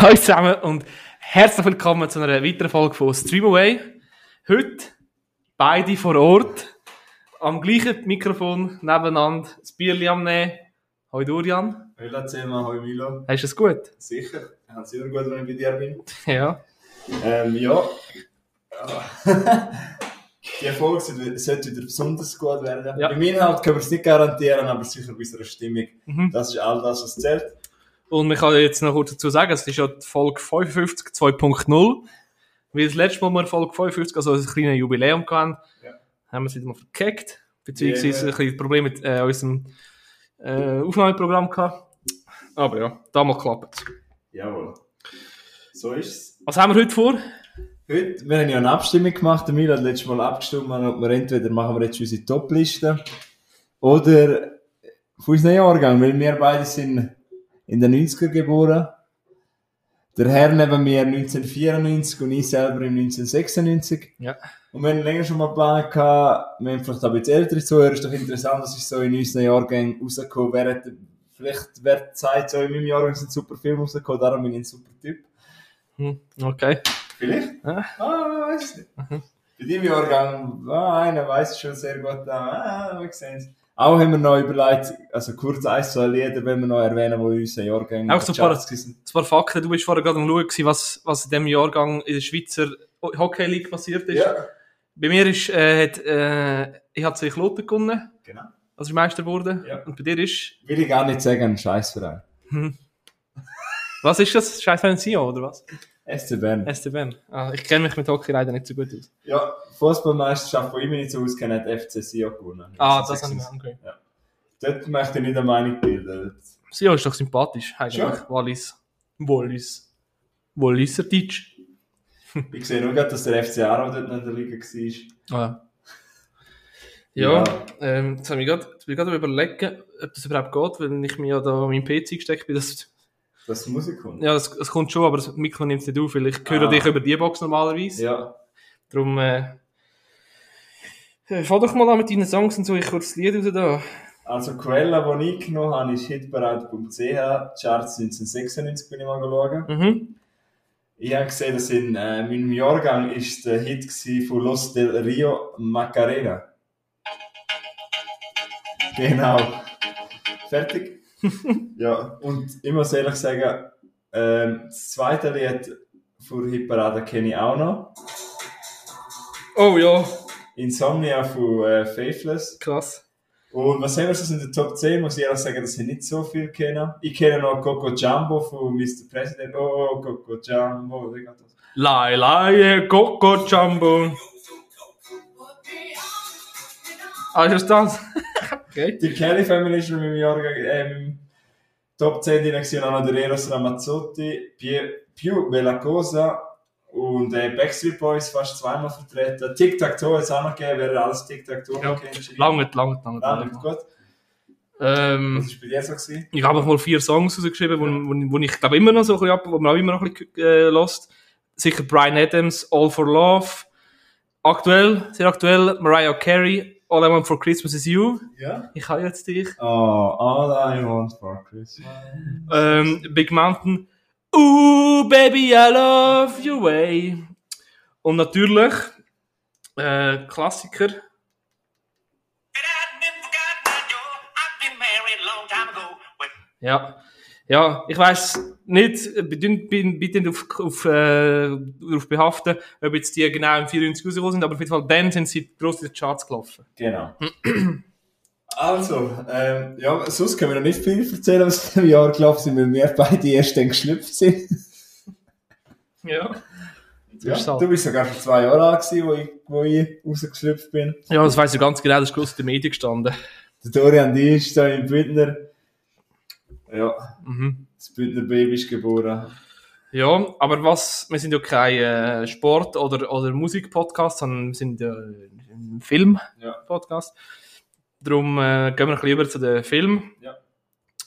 Hallo zusammen und herzlich willkommen zu einer weiteren Folge von Streamaway. Heute beide vor Ort, am gleichen Mikrofon nebeneinander, das Bierli am Nehmen. Hallo Durian, Hallo zusammen, hallo Milo. hast du es gut? Sicher, ich habe es immer gut, wenn ich bei dir bin. Ja. Ähm, ja. Die Folge sollte wieder besonders gut werden. Ja. Im Inhalt können wir es nicht garantieren, aber sicher bei unserer Stimmung. Mhm. Das ist all das, was zählt. Und ich kann jetzt noch kurz dazu sagen, es ist ja die Folge 55 2.0. Weil das letzte Mal wir Folge 55, also ein kleines Jubiläum hatten, Ja. haben wir es wieder mal verkackt. Beziehungsweise Ja. ein bisschen Probleme mit äh, unserem äh, Aufnahmeprogramm gehabt. Aber ja, damals klappt es. Jawohl. So ist es. Was haben wir heute vor? Heute, wir haben ja eine Abstimmung gemacht. Der Milo hat letztes Mal abgestimmt, ob wir entweder machen wir jetzt unsere Top-Liste oder von unserem Jahrgang, weil wir beide sind in den 90er geboren. Der Herr neben mir 1994 und ich selber im 1996. Ja. Und wir haben länger schon mal geplant wir haben vielleicht auch ein bisschen ältere Zuhörer, ist doch interessant, dass ist so in unseren Jahrgängen rausgekommen, wer hat, vielleicht, wer sagt, so in meinem Jahrgang sind super Filme rausgekommen, darum bin ich ein super Typ. Hm, okay. Vielleicht? Ja. Ah, weiß nicht. Bei deinem Jahrgang, ah, einer weiß es schon sehr gut, ah, wir sehen es. Auch haben wir noch überlegt, also kurz eins, zwei Lieder, wenn wir noch erwähnen, wo in unseren Jahrgängen Auch so in den Charts sind. Ein paar Fakten. Du bist vorher gerade am Schauen, was, was in diesem Jahrgang in der Schweizer Hockey League passiert ist. Ja, Bei mir ist, äh, hat, äh, ich habe zwei Kloten gewonnen, genau. als ich Meister wurde. Ja. Und bei dir ist, Will ich gar nicht sagen, ein Scheißverein. was ist das? Scheiß Fan Sion, oder was? SC Bern. Ah, ich kenne mich mit Hockey leider nicht so gut aus. Ja, Fußballmeisterschaft, die ich mich nicht so auskenne, hat FC Sion gewonnen. Ah, das habe ich mir angehört. Dort möchte ich nicht eine Meinung bilden. Sion ist doch sympathisch, eigentlich. Schon? Wallis. Wallis. Walliser Deutsch. Ich sehe nur gerade, dass der FC Aarau dort noch in der Liga war. Ah. Ja, Ja. ähm, jetzt habe ich gerade, überlegen, ob das überhaupt geht, weil ich mir ja da an meinem PC gesteckt bin. Das, Dass die Musik kommt. ja, das, das kommt schon, aber das Mikro nimmt es nicht auf, weil ich höre Ah. dich über die Box normalerweise. Ja. Darum, äh, äh, fang doch mal an mit deinen Songs und so, ich kurz das Lied raus da. Also die Quelle, die ich genommen habe, ist hitparade.ch. Charts 1996 bin ich mal schauen. Mhm. Ich habe gesehen, dass in äh, meinem Jahrgang ist der Hit von Los del Rio Macarena. Genau. Fertig? ja, und ich muss ehrlich sagen, ähm, das zweite Lied von Hitparade kenne ich auch noch. Oh ja, Insomnia von äh, Faithless. krass. Und was haben wir sonst in der Top 10? Muss ich ehrlich sagen, dass ich nicht so viel kenne. Ich kenne noch Coco Jumbo von Mr. President. Oh, Coco Jumbo. Wie geht das? Lai Lai Coco Jumbo. Ah, ist das? Okay. Die Kelly Family ist in meinem Jahrgang ähm, Top 10 drin gewesen. Auch noch der Eros Ramazzotti, Più Bella Cosa und äh, Backstreet Boys fast zweimal vertreten. Tic-Tac-Toe es auch noch gegeben, wer alles Tic-Tac-Toe Ja, kennt. Lange, lange, lange. Lange. gut. Ähm, Was war bei dir so? Gewesen? ich habe mal vier Songs rausgeschrieben, wo, wo, wo ich glaube immer noch so ein bisschen ab, wo man auch immer noch ein bisschen äh, lost. Sicher Brian Adams, All for Love. Aktuell, sehr aktuell, Mariah Carey, All I Want for Christmas is You. Ja. Ich habe jetzt dich. Oh, all I want for Christmas. Ähm, Big Mountain. Ooh, baby, I love your way. Und natürlich, äh, Klassiker. Ja, ja, ich weiß nicht, bin, bin, bitte auf, auf, äh, darauf behaften, ob jetzt die genau im 94 rausgekommen sind, aber auf jeden Fall dann sind sie gross in die Charts gelaufen. Genau. Also, ähm, ja, sonst können wir noch nicht viel erzählen, was in dem Jahr gelaufen sind, weil wir beide erst dann geschlüpft sind. Ja. Ja, du bist sogar schon zwei Jahre alt gewesen, wo ich, wo ich rausgeschlüpft bin. Ja, das weiss ich ganz genau, das ist gross in den Medien gestanden. Der Dorian die ist da im Bündner. Ja, Mhm. das Bündner Baby ist geboren. Ja, aber was, wir sind ja kein äh, Sport- oder, oder Musik-Podcast, sondern wir sind ja ein Film-Podcast. Darum äh, gehen wir ein bisschen über zu den Film Ja.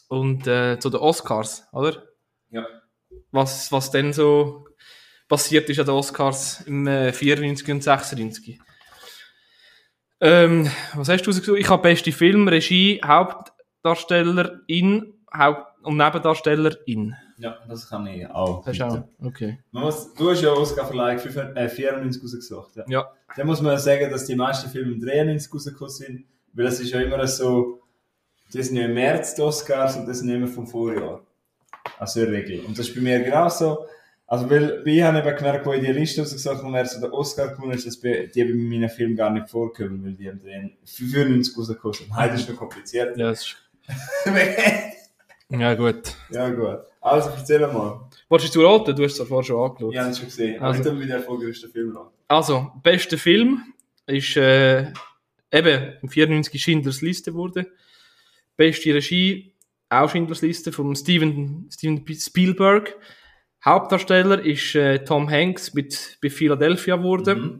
und äh, zu den Oscars, oder? Ja. Was, was denn so passiert ist an den Oscars im äh, 94 und 96. Ähm, was hast du rausgesucht? Ich habe beste Film, Regie, Hauptdarstellerin, Haupt, und Nebendarstellerin. Ja, das kann ich auch. Hast du auch? Okay. Man muss, du hast ja Oscar Verleih äh, 94 rausgesucht. Ja. Ja. Dann muss man sagen, dass die meisten Filme im 93 rausgekommen sind, weil es ist ja immer so, die sind ja im März die Oscars und das sind immer vom Vorjahr. Also in der Regel. Und das ist bei mir genauso. Also, weil, bei ich habe eben gemerkt, wo ich die Liste rausgesucht habe, wer so der Oscar gewonnen ist, dass die bei meinen Filmen gar nicht vorkommen, weil die im 95 rausgekommen sind. Heute ist noch kompliziert. Ja, das ist... ja gut. ja, gut. Also, erzähl mal. Wolltest du raten? Du hast es ja vorher schon angeschaut. Ich habe es schon gesehen. Also- Also. Ich tue der erfolgreichste Film an. Also, bester Film ist äh, eben im 94 Schindlers Liste wurde. Beste Regie auch Schindlers Liste von Steven, Steven Spielberg. Hauptdarsteller ist äh, Tom Hanks mit bei Philadelphia wurde.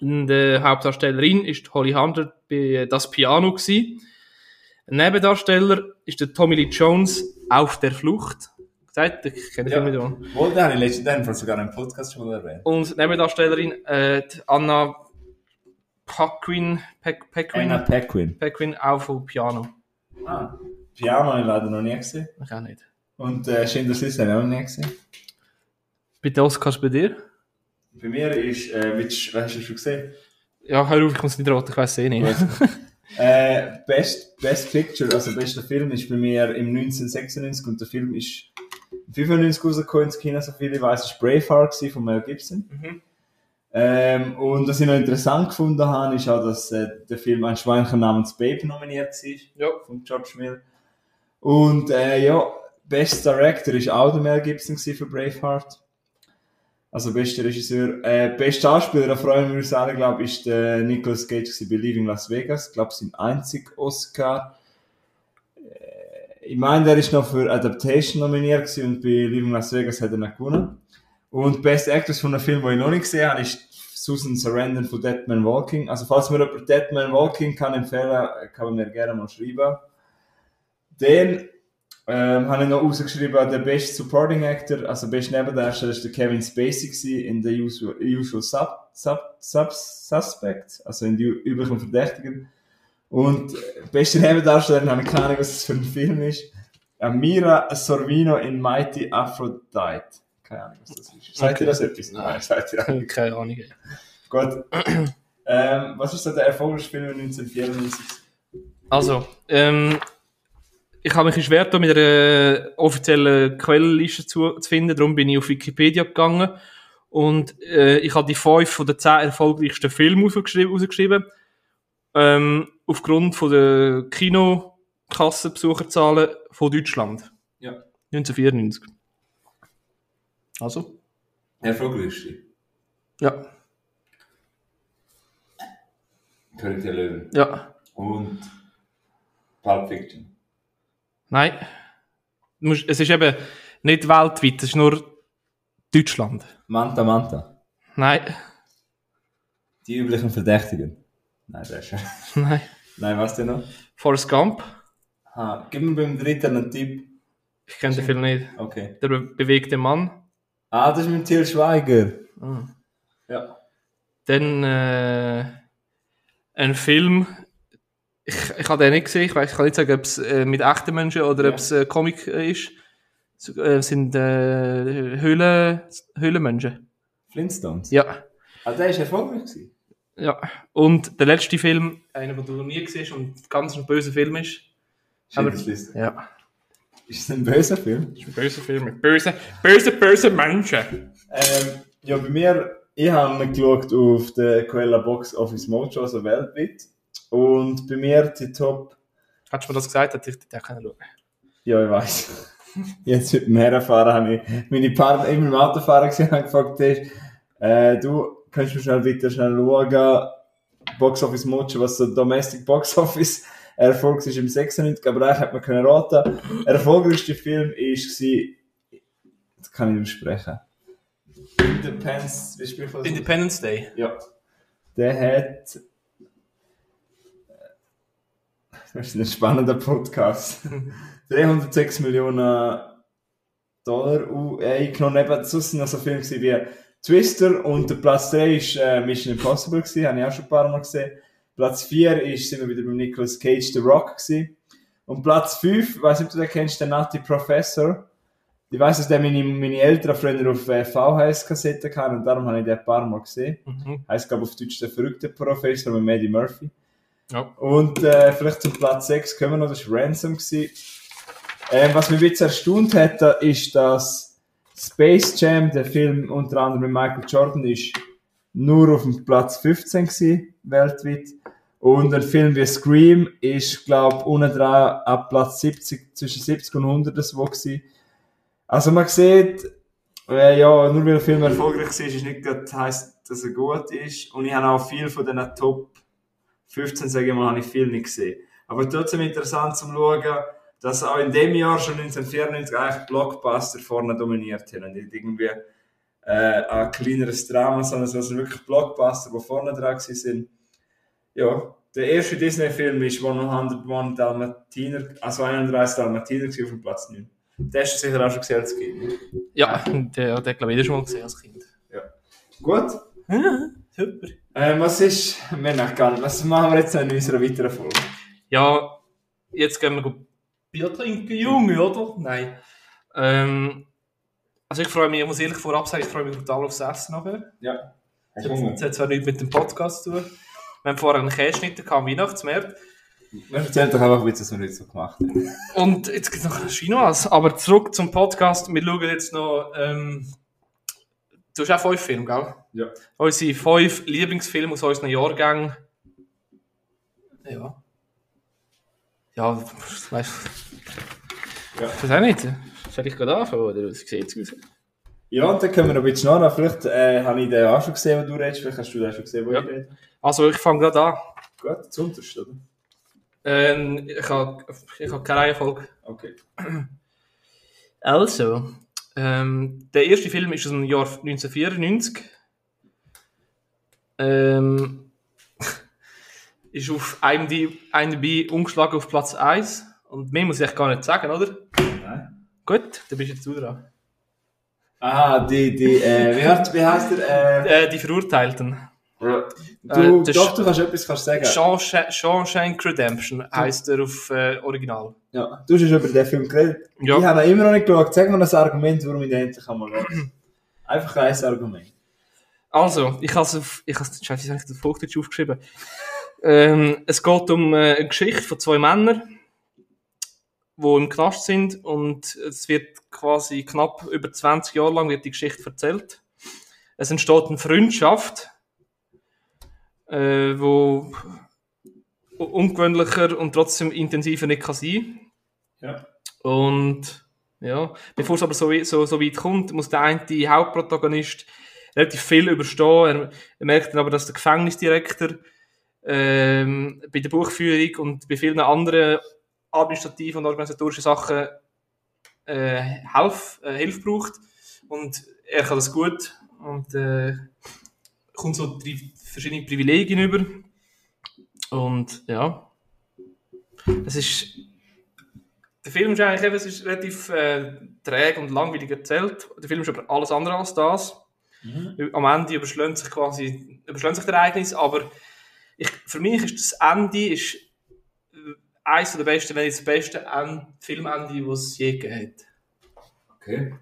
Und äh, Hauptdarstellerin ist Holly Hunter bei äh, Das Piano gsi. Nebendarsteller ist der Tommy Lee Jones auf der Flucht. Gesagt, ich kenne den Ja. Film nicht. Wohl, den habe ich letztens den sogar im Podcast schon mal erwähnt. Und Nebendarstellerin äh, Anna Paquin, Pac- Paquin, Anna Paquin. Paquin auch vom Piano. Ah, Piano habe ich leider noch nie gesehen. Ich auch nicht. Und äh, Schindlers Liste habe ich auch noch nie gesehen. Bitte Oscars bei dir? Bei mir ist, äh, willst, hast du schon gesehen? Ja, hör auf, ich muss nicht raten, ich weiß eh nicht. äh, Best, Best Picture, also bester Film, ist bei mir im 1996 und der Film ist 95 rausgekommen ins Kino, so viel ich weiß, ist Braveheart von Mel Gibson. Mhm. Ähm, und was ich noch interessant gefunden habe, ist auch, dass äh, der Film ein Schweinchen namens Babe nominiert war. Ja. von George Mill. Und äh, ja, Best Director ist auch der Mel Gibson für Braveheart. Also bester Regisseur. Äh, bester Schauspieler, da freuen wir uns alle, glaube ich, ist der Nicolas Cage bei Leaving Las Vegas. Ich glaube, sein einzig Oscar. Äh, ich meine, der ist noch für Adaptation nominiert und bei Leaving Las Vegas hat er nicht gewonnen. Und Best Actress von einem Film, den ich noch nicht gesehen habe, ist Susan Sarandon von Dead Man Walking. Also falls mir jemand Dead Man Walking kann empfehlen, kann man mir gerne mal schreiben. Dann ähm, habe ich noch rausgeschrieben, der Best Supporting Actor, also Best Nebendarsteller, ist der Kevin Spacey gewesen in The Usual, usual sub, sub, sub, Suspect, also in die üblichen Verdächtigen. Und äh, beste Nebendarstellerin, habe ich keine Ahnung, was das für ein Film ist. Amira Sorvino in Mighty Aphrodite. Keine Ahnung, was das ist. Seid Okay. ihr das etwas? Nein, seid ihr auch. Keine Ahnung. Gut. ähm, was ist so der erfolgreichste Film 1994? Also, ähm, ich habe mich schwer getan, mit einer offiziellen Quellenliste zu, zu finden, darum bin ich auf Wikipedia gegangen und äh, ich habe die fünf von den zehn erfolgreichsten Filme rausgeschrieben, rausgeschrieben ähm, aufgrund von der Kinokassenbesucherzahlen von Deutschland. Ja. 1994. Also? Erfolgreichste? Ja. König der Löwen. Ja. Und Pulp Fiction. Nein. Es ist eben nicht weltweit, es ist nur Deutschland. Manta Manta. Nein. Die üblichen Verdächtigen. Nein, das ist schon. Nein. Nein, was denn noch? Forrest Gump. Ha, gib mir beim dritten einen Tipp. Ich kenne den Film nicht. Okay. Der be bewegte Mann. Ah, das ist mit Til Schweiger. Ah. Ja. Dann äh, ein Film. Ich, ich habe den nicht gesehen. Ich, weiß, ich kann nicht sagen, ob es äh, mit echten Menschen oder Ja. ob es äh, Comic äh, ist. Es äh, sind äh, Höhlen, Höhlenmenschen. Flintstones. Ja. Ah, der ist erfolgreich gewesen. ja. Und der letzte Film, einer, den du noch nie gesehen hast und ganz ein böser Film ist. Aber- Schindlers Liste. Ja. Ist es ein böser Film? Ist ein böser Film mit bösen, böse, böse Menschen. Ähm, ja, bei mir, ich habe geschaut auf der Quella Box Office Mojo, also weltweit. Und bei mir die Top, Hättest du mir das gesagt, hätte ich den können schauen. ja, ich weiß. Jetzt mit dem Herrenfahren habe ich meine Partner immer im Autofahren gesehen und gefragt, hast, äh, du, kannst du schnell bitte schnell schauen, Box Office Mojo, was so Domestic Box Office Erfolg ist im 96, aber eigentlich hat man können raten. Der erfolgreichste Film ist war, das kann ich nicht sprechen. Independence? Independence Day. Ja. Der hat. Das ist ein spannender Podcast. 306 Millionen Dollar uh, eingenommen. Eben, sonst sind noch so Filme gewesen wie Twister und der Platz 3 ist äh, Mission Impossible gewesen, habe ich auch schon ein paar Mal gesehen. Platz 4 ist, sind wir wieder beim Nicolas Cage, The Rock gewesen. Und Platz 5, ich weiß nicht, ob du den kennst, der Nutty Professor. Ich weiß, dass der meine, meine Eltern früher auf äh, VHS-Kassetten hatten und darum habe ich den ein paar Mal gesehen. Mhm. Heißt, glaube auf Deutsch der verrückte Professor mit Maddie Murphy. Ja. Und äh, vielleicht zum Platz 6 kommen wir noch, das war Ransom. Ähm, was mich jetzt erstaunt hat, ist, dass Space Jam, der Film unter anderem mit Michael Jordan, ist nur auf dem Platz 15 gewesen, weltweit. Und ein Film wie Scream ist, glaube unten dran ab Platz 70, zwischen 70 und 100 das gewesen. Also man sieht, äh, ja, nur weil ein Film erfolgreich war, ist nicht gerade heisst, dass er gut ist. Und ich habe auch viel von diesen Top 15, sage ich mal, habe ich viel nicht gesehen. Aber trotzdem interessant zum Schauen, dass auch in dem Jahr schon 1994 eigentlich Blockbuster vorne dominiert haben. Und nicht irgendwie äh, ein kleineres Drama, sondern es waren wirklich Blockbuster, die vorne dran sind. Ja, der erste Disney-Film ist 101 Dalmatiner, also 31 Dalmatiner auf dem Platz 9. Den hast du sicher auch schon gesehen als Kind. Ja, der, der glaube ich, schon mal gesehen als Kind. Gut. Ja, super. Ähm, was ist, wir gar nicht, was machen wir jetzt in unserer weiteren Folge? Ja, jetzt gehen wir gut Bier trinken, Junge, oder? Nein. Ähm, also ich freue mich, ich muss ehrlich vorab sagen, ich freue mich total aufs Essen nachher. Ja. Das das hat zwar nichts mit dem Podcast zu tun. Wir haben vorher einen Käseschnitt am Weihnachtsmarkt. Erzähl doch einfach, wie das wir nicht so gemacht haben. Und jetzt gibt es noch Chinois. Aber zurück zum Podcast. Wir schauen jetzt noch. Ähm, du hast auch fünf Filme, gell? Ja. Unsere fünf Lieblingsfilme aus unseren Jahrgängen. Ja. Ja, weißt du. Ja. Ich weiß auch nicht. Soll ich gerade anfangen, oder? Wie sieht es aus? Ja, und dann können wir noch ein bisschen nachher. Vielleicht äh, habe ich den auch schon gesehen, wo du redest. Vielleicht hast du den schon gesehen, wo Ja. ich rede. Also, ich fange gerade an. Gut, zuunterst, oder? Ähm, ich habe ich hab keine Reihenfolge. Okay. Also, ähm, der erste Film ist aus dem Jahr 1994. Ähm, ist auf IMDb, IMDb umgeschlagen auf Platz 1. Und mehr muss ich gar nicht sagen, oder? Nein. Gut, dann bist jetzt du dran. Ah, die, die, äh, wie, heißt, wie heißt der? Äh, Äh, die Verurteilten. Du, Äh, das doch, Sch- du kannst etwas kannst sagen. Shawshank Shawshank Redemption heisst er auf äh, Original. Ja, du hast schon über den Film geredet. Ja. Ich habe ihn immer noch nicht geschaut. Sag mir ein Argument, warum ich den endlich einmal höre. Einfach ein Argument. Also, ich habe es auf, ich habe es, scheiße, ich habe das Hochdeutsch aufgeschrieben. Ähm, es geht um äh, eine Geschichte von zwei Männern, die im Knast sind und es wird quasi knapp über 20 Jahre lang wird die Geschichte erzählt. Es entsteht eine Freundschaft, äh, wo ungewöhnlicher und trotzdem intensiver nicht kann sein. Ja. Und ja, bevor es aber so, so, so weit kommt, muss der eine die Hauptprotagonist relativ viel überstehen. Er, er merkt dann aber, dass der Gefängnisdirektor ähm, bei der Buchführung und bei vielen anderen administrativen und organisatorischen Sachen äh, Hilfe, äh, Hilfe braucht. Und er kann das gut und äh, kommt so drei verschiedene Privilegien über. Und ja, es ist der Film ist eigentlich eben, es ist relativ äh, träge und langweilig erzählt. Der Film ist aber alles andere als das. Am Ende überschlägt sich quasi überschlägt sich der Ereignis, aber ich, für mich ist das Ende ist äh, eines der besten, wenn nicht das beste End, Filmende, das es je gegeben hat. Okay.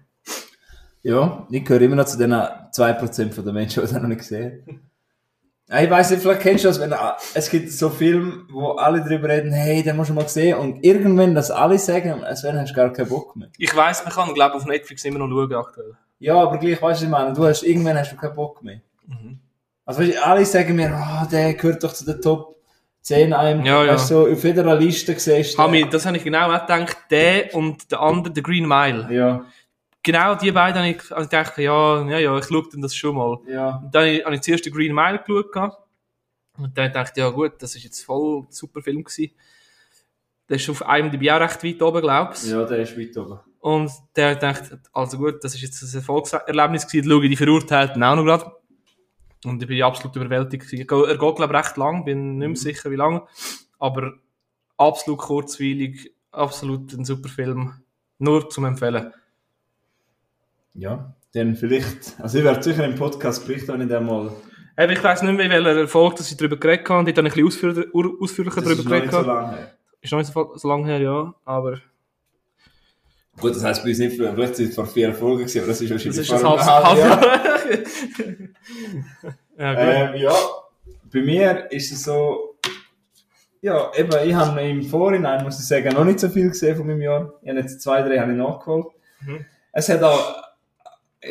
Ja, ich gehöre immer noch zu den 2% von den Menschen, die das noch nicht gesehen haben. Ich weiss nicht, vielleicht kennst du das, wenn, ah, es gibt so Filme, wo alle darüber reden, hey, den musst du mal sehen, und irgendwann das alle sagen, als wenn hast du gar keinen Bock mehr. Ich weiss, man kann, glaube auf Netflix immer noch schauen aktuell. Ja, aber gleich, weißt du, ich meine, du hast, irgendwann hast du keinen Bock mehr. Also, weißt, alle sagen mir, ah, der gehört doch zu den Top 10 einem, Ja, ja. weißt du, so, auf jeder Liste siehst du. Mich, das habe ich genau auch gedacht. Der und der andere, der Green Mile. Ja, Genau die beiden habe ich, habe ich gedacht, ja, ja, ja, ich schaue dann das schon mal. ja. Und dann habe ich zuerst den Green Mile geschaut. Und dann dachte ich, ja gut, das ist jetzt voll ein super Film gewesen. Der ist auf IMDb auch recht weit oben, glaubst Ja, der ist weit oben. Und der dachte, also gut, das ist jetzt ein Erfolgserlebnis gewesen, schaue ich die Verurteilten auch noch gerade. Und ich bin absolut überwältigt gewesen. Er geht, glaube ich, recht lang, bin nicht mehr sicher, wie lange. Aber absolut kurzweilig, absolut ein super Film. Nur zum Empfehlen. Ja, dann vielleicht, also ich werde sicher im Podcast berichten, wenn ich den mal, Eben, ich weiss nicht mehr, welcher Erfolg dass ich darüber geredet habe. Dort habe ich ein bisschen ausführlicher, ausführlicher das ist darüber noch nicht geredet. so lange her. Ist noch nicht so, lange her, ja. Aber Gut, das heisst bei uns nicht, vielleicht sind es vor vier Folgen gewesen, aber das ist das wahrscheinlich ist ein vor einem halben Jahr. halb Ja, gut. Ähm, ja, bei mir ist es so, ja, eben, ich habe im Vorhinein, muss ich sagen, noch nicht so viel gesehen von meinem Jahr. Ich habe jetzt zwei, drei habe ich nachgeholt. Mhm. Es hat auch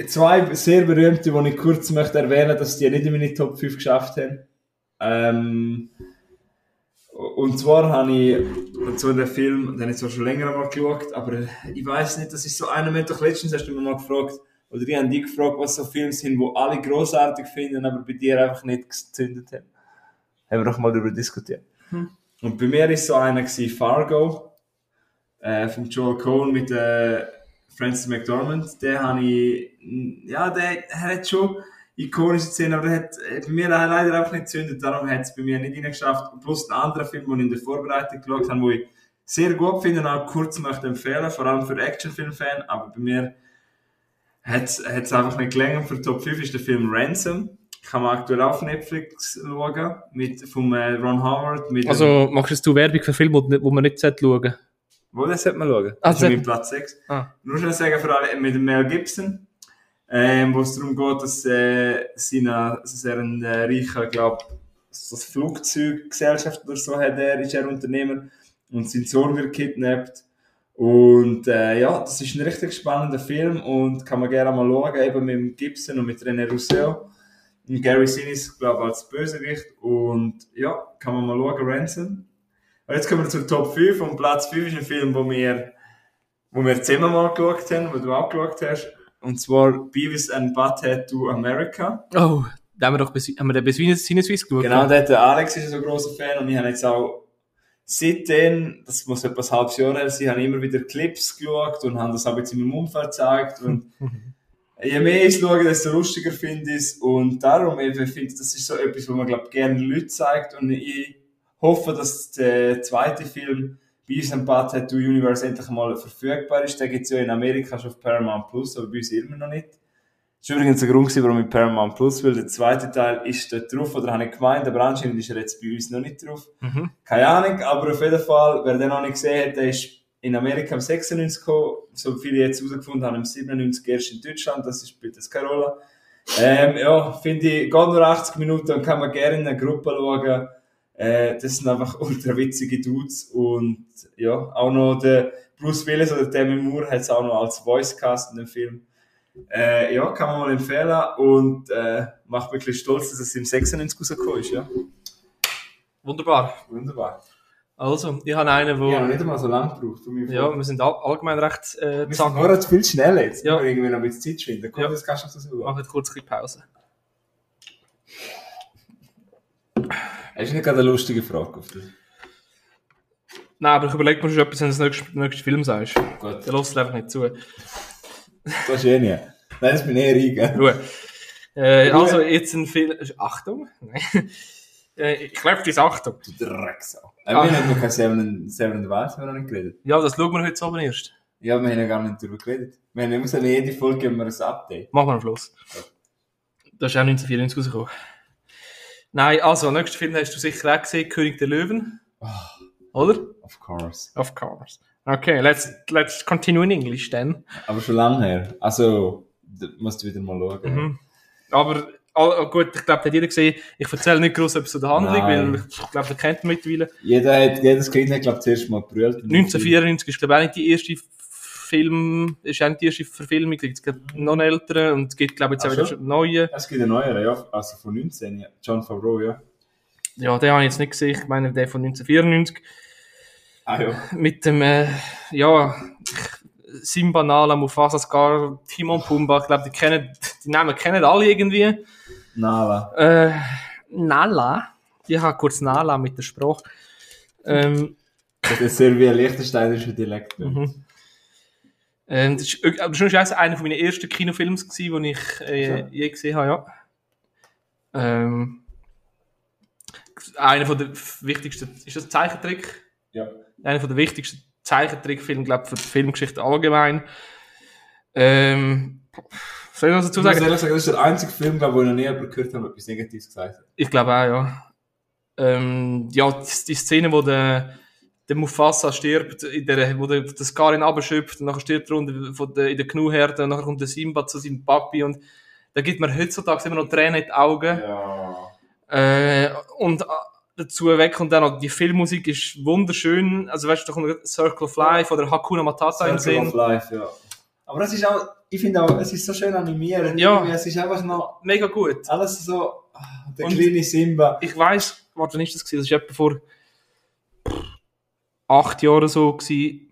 zwei sehr berühmte, die ich kurz möchte erwähnen, dass die nicht in meine Top 5 geschafft haben. Ähm, und zwar habe ich so den Film, den habe ich zwar schon länger mal geschaut, aber ich weiß nicht, das ist so einer, mit doch letztens hast du mich mal gefragt, oder die haben dich gefragt, was so Filme sind, wo alle großartig finden, aber bei dir einfach nicht gezündet haben. Haben wir doch mal darüber diskutiert. Und bei mir ist so einer gewesen, Fargo, äh, von Joel Cohen mit äh, Francis McDormand. Der habe ich, ja, der, er hat schon ikonische Szenen, aber der hat äh, bei mir leider einfach nicht gezündet, darum hat es bei mir nicht reingeschafft. Plus ein anderer Film, den ich in der Vorbereitung geschaut habe, wo ich sehr gut finde und auch kurz möchte empfehlen, vor allem für Actionfilm-Fan, aber bei mir hat es einfach nicht gelangt. Für Top 5 ist der Film Ransom. Kann man aktuell auf Netflix schauen, mit, vom äh, Ron Howard. Also machst du Werbung für Filme, wo wo man nicht schauen sollte? Wo, das sollte man schauen. Ah, Das ist das- mein Platz 6. Ah. Nur schnell sagen für alle, mit dem Mel Gibson, ähm, wo es darum geht, dass, äh, seine, dass er ein äh, reicher, glaub, so eine Flugzeuggesellschaft oder so hat, er ist er Unternehmer und sein Sohn wird kidnappt. Und äh, ja, das ist ein richtig spannender Film und kann man gerne mal schauen, eben mit dem Gibson und mit René Rousseau. Und Gary Sinise, glaube ich, als Bösewicht. Und ja, kann man mal schauen, Ransom. Und jetzt kommen wir zur Top 5 und Platz 5 ist ein Film, wo wir, wo wir zusammen mal geschaut haben, wo du auch geschaut hast. Und zwar Beavis and Butthead to America. Oh, da haben wir doch bis, haben wir den bis Sinneswiss geschaut. Genau, der, der Alex ist ein so grosser Fan und ich habe jetzt auch seitdem, das muss etwa ein halbes Jahr her sein, habe ich immer wieder Clips geschaut und habe das auch jetzt in meinem Umfeld gezeigt und je mehr ich schaue, desto lustiger finde ich es und darum, ich finde, das ist so etwas, was man, glaube gerne den Leuten zeigt und ich hoffe, dass der zweite Film Beavis and Butthead to Universe endlich mal verfügbar ist. Der gibt es ja in Amerika schon auf Paramount Plus, aber bei uns immer noch nicht. Das war übrigens der Grund, warum ich Paramount Plus will. Der zweite Teil ist dort drauf, oder habe ich gemeint, aber anscheinend ist er jetzt bei uns noch nicht drauf. Mhm. Keine Ahnung, aber auf jeden Fall, wer den noch nicht gesehen hat, der ist in Amerika am 96 gekommen, so viele jetzt herausgefunden haben, am 97 erst in Deutschland, das spielt jetzt keine Rolle. Ähm, ja, finde ich, geht nur 80 Minuten und kann man gerne in einer Gruppe schauen. Äh, das sind einfach ultra witzige Dudes und ja, auch noch der Bruce Willis oder Demi Moore hat es auch noch als Voicecast in dem Film. Äh, ja, kann man mal empfehlen und äh, macht mich wirklich stolz, dass es im 96 rausgekommen ist, ja. Wunderbar. Wunderbar. Also, ich habe einen, wo... Noch nicht einmal so lange gebraucht, um Ja, wir sind all, allgemein recht äh, Wir sind zack. nur zu viel schneller jetzt. Ja. Ja. Wir irgendwie noch ein bisschen Zeit schinden. Komm, Ja. das kannst du so Wir sagen. machen kurz ein bisschen Pause. Hast du nicht gerade eine lustige Frage auf das? Nein, aber ich überlege mir schon etwas, wenn du den nächsten, nächsten Film sagst. Gut, Der lässt einfach nicht zu. das ist eh nicht. Nein, das bin ich eh. Ruhe. Äh, Ruhe. also, jetzt ein Film... Achtung. Nein. Äh, ich glaube, das Achtung. Du Drecksau. Äh, Ah. Wir haben noch kein Seven, Seven and haben wir noch nicht geredet. Ja, das schauen wir heute Abend erst. Ja, wir haben ja gar nicht darüber geredet. Wir haben immer so jede Folge wir ein Update. Machen wir am Schluss. Das ist auch 1994 rausgekommen. Nein, also, nächsten Film hast du sicher auch gesehen, König der Löwen. Oder? Of course. Of course. Okay, let's, let's continue in English then. Aber schon lange her. Also, da musst du wieder mal schauen. Mhm. Aber ah, gut, ich glaube, hat jeder gesehen. Ich erzähle nicht groß etwas zu der Handlung, Nein. weil ich glaube, ihr kennt ihn mittlerweile. Jeder hat, jedes Kind hat, glaube ich, zuerst mal gebrüllt. 1994 ist, glaube ich, auch nicht die erste Film, ist nicht die erste Verfilmung. Es gibt noch einen älteren und es gibt, glaube ich, jetzt auch wieder so? schon neue. Es gibt einen neueren, ja. Also von 19, ja. John Favreau, ja. Ja, den habe ich jetzt nicht gesehen. Ich meine, der von 1994. Ah, ja. Mit dem, äh, ja, Simba, Nala, Mufasa, Scar, Timon, Pumba. Ich glaube, die kennen, die Namen kennen alle irgendwie. Nala. Äh, Nala. Ich habe kurz Nala mit der Sprache. Ähm, Das ist sehr wie ein liechtensteinischer Dialekt. mhm. Ähm, das ist, ist eines einer meiner ersten Kinofilms gewesen, den ich äh, So. je gesehen habe, ja. Ähm, einer von der wichtigsten, ist das Zeichentrick? Ja. Einer von der wichtigsten Zeichentrickfilme, glaube ich, für die Filmgeschichte allgemein. Ähm, soll ich noch dazu Ich muss sagen? ehrlich sagen, das ist der einzige Film, glaube ich, wo ich noch nie gehört habe, etwas Negatives gesagt hat. Ich glaube auch, ja. Ähm, ja, die, die Szene, wo der, der Mufasa stirbt, in der, wo der, der Scarin abschöpft, und nachher stirbt er unter, von der, in der Gnu-Herde, und nachher kommt der Simba zu seinem Papi, und da gibt mir heutzutage immer noch Tränen in die Augen. Ja. Äh, und äh, dazu weg kommt dann noch, die Filmmusik ist wunderschön, also weißt du, da kommt Circle of Life oder Hakuna Matata im Circle Sinn. of Life, ja. Aber es ist auch, ich finde auch, es ist so schön animiert. Ja. Es ist einfach noch Mega gut. alles so, ah, der Und- kleine Simba. ich weiß, warte, wann ist das gewesen? Das war etwa vor acht Jahren so gewesen.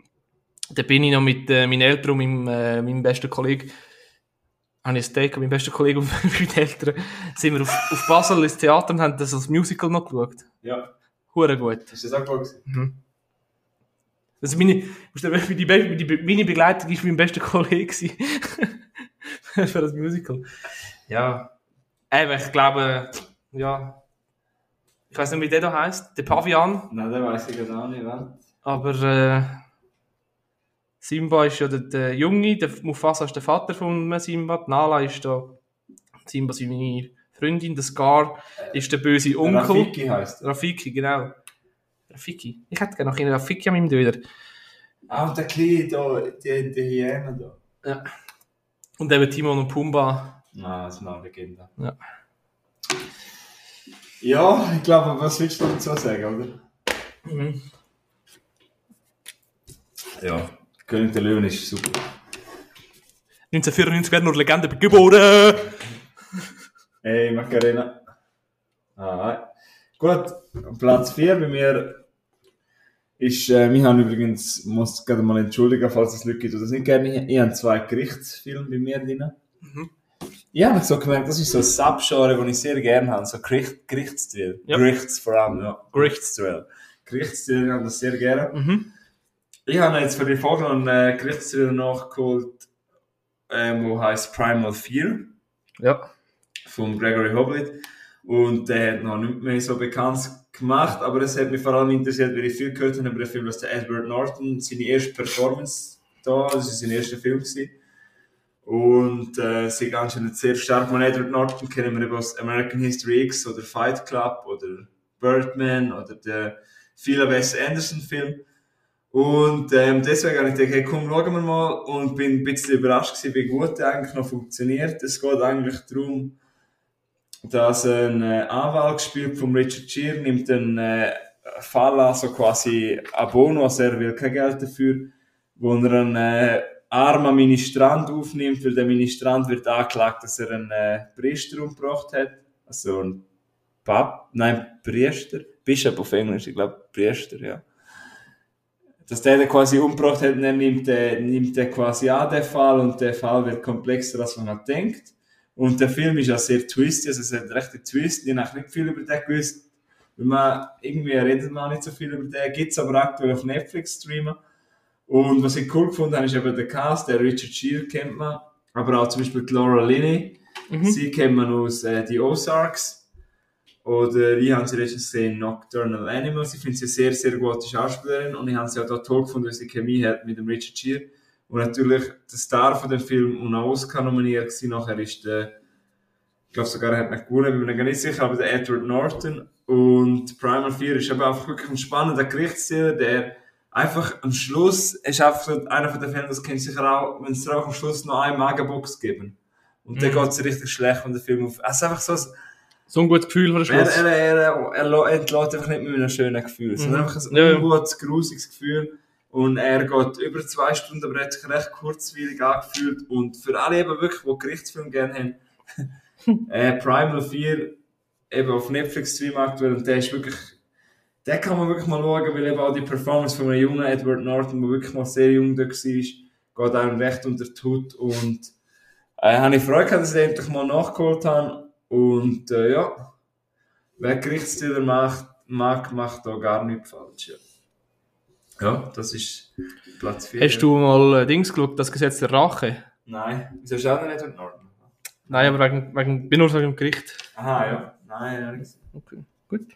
Da bin ich noch mit äh, meinen Eltern und meinem, äh, meinem besten Kollegen, habe ich ein Steak und meinem besten Kollegen und meinen Eltern, sind wir auf, auf Basel ins Theater und haben das als Musical noch geschaut. Ja. Hure gut. Ist das auch gut gewesen? Also meine, Be- die, meine Begleitung ist mein bester Kollege für das Musical. Ja. Eben, ich glaube, ja. Ich weiß nicht, wie der da heisst. Der Pavian. Nein, der weiß ich auch nicht. Aber äh, Simba ist ja der, der Junge, der Mufasa ist der Vater von Simba, die Nala ist da Simba seine Freundin, der Scar ist der böse Onkel. Rafiki heisst er. Rafiki, genau. Rafiki. Ich hätte gerne noch einen Rafiki an meinem Döder. Ah, der kleine da, die, die Hyäne da. Ja. Und eben Timon und Pumba. Nein, das ist eine Legende. Ja. Ja, ich glaube, was willst du dazu sagen, oder? Mhm. Ja. König der Löwen ist super. 1994 werden nur Legende geboren. Hey, Macarena. Ah. Gut, Platz 4 bei mir ist, äh, wir haben übrigens, muss gerade mal entschuldigen, falls es Leute gibt, die das nicht gerne, ich habe zwei Gerichtsfilme bei mir drin. Ich habe so gemerkt, das ist so ein Subgenre, das ich sehr gerne habe, so Gericht, Gerichtsstil. Ja. Gerichts vor allem, ja. Gerichts. Gerichtsstil. Gerichtsstil, ich habe das sehr gerne. Mhm. Ich habe jetzt für die Folge einen Gerichtsstil nachgeholt, ähm, wo heißt Primal Fear Ja. von Gregory Hoblit. Und der hat noch nicht mehr so bekannt gemacht, aber es hat mich vor allem interessiert, weil ich viel gehört habe über den Film, dass der Edward Norton seine erste Performance da, das war sein erster Film. Gewesen. Und äh, sie ganz schön sehr stark. Man Edward Norton kennen wir eben aus American History X oder Fight Club oder Birdman oder der viele Wes Anderson Film. Und ähm, deswegen habe ich gedacht, hey, komm, schauen wir mal und bin ein bisschen überrascht gewesen, wie gut der eigentlich noch funktioniert. Es geht eigentlich darum, dass ein äh, Anwalt gespielt von Richard Gere nimmt einen äh, Fall an, so quasi a bono, also er will kein Geld dafür, wo er einen äh, armen Ministrant aufnimmt, weil der Ministrant wird angeklagt, dass er einen äh, Priester umgebracht hat, also ein Pap, nein, Priester, Bishop auf Englisch, ich glaube Priester, ja. Dass der den quasi umgebracht hat, er nimmt, äh, nimmt der quasi an, den Fall, und der Fall wird komplexer, als man halt denkt. Und der Film ist auch sehr twisty, also es hat recht einen Twist. Ich habe nicht viel über den gewusst, weil man, irgendwie redet man auch nicht so viel über den, gibt's aber aktuell auf Netflix streamen. Und was ich cool gefunden habe, ist eben der Cast, der Richard Gere kennt man, aber auch zum Beispiel die Laura Linney, sie kennt man aus äh, die Ozarks. Oder ich habe sie letztens gesehen, Nocturnal Animals. Ich finde sie eine sehr, sehr gute Schauspielerin und ich habe sie auch da toll gefunden, weil sie Chemie hat mit dem Richard Gere. Und natürlich der Star von dem Film und auch Oscar nominiert gewesen. Nachher ist der, ich glaube sogar er hat nicht gewonnen, bin mir gar nicht sicher, aber der Edward Norton. Und Primal Fear ist eben einfach wirklich ein spannender Gerichtsstil, der einfach am Schluss, ist einfach einer von den Filmen, das kennt sicher auch, wenn es dir auch am Schluss noch eine Magenbox geben. Und dann Mhm. geht es richtig schlecht, wenn der Film auf, also einfach so, So ein gutes Gefühl von der er, Schluss. er, er, er, er entlässt einfach nicht mit einem schönen Gefühl, sondern Mhm. einfach ein Ja, ungutes, grusiges Gefühl. Und er geht über zwei Stunden, aber er hat sich recht kurzweilig angefühlt. Und für alle eben wirklich, die Gerichtsfilme gerne haben, äh, Primal 4 eben auf Netflix streamen aktuell und der ist wirklich, den kann man wirklich mal schauen, weil eben auch die Performance von einem jungen Edward Norton, der wirklich mal sehr jung da war, geht einem recht unter die Haut und äh, habe ich Freude gehabt, dass ich den endlich mal nachgeholt habe und äh, ja, wer Gerichtsstiller macht, mag, macht da gar nichts falsch. Ja, ja das ist Platz 4. Hast du mal äh, Dings geschaut, das Gesetz der Rache? Nein, wieso schaut er nicht Edward Norton? Nein, aber wegen, wegen, bin nur wegen dem Gericht. Aha, ja. Nein, ja, nicht. Okay, gut.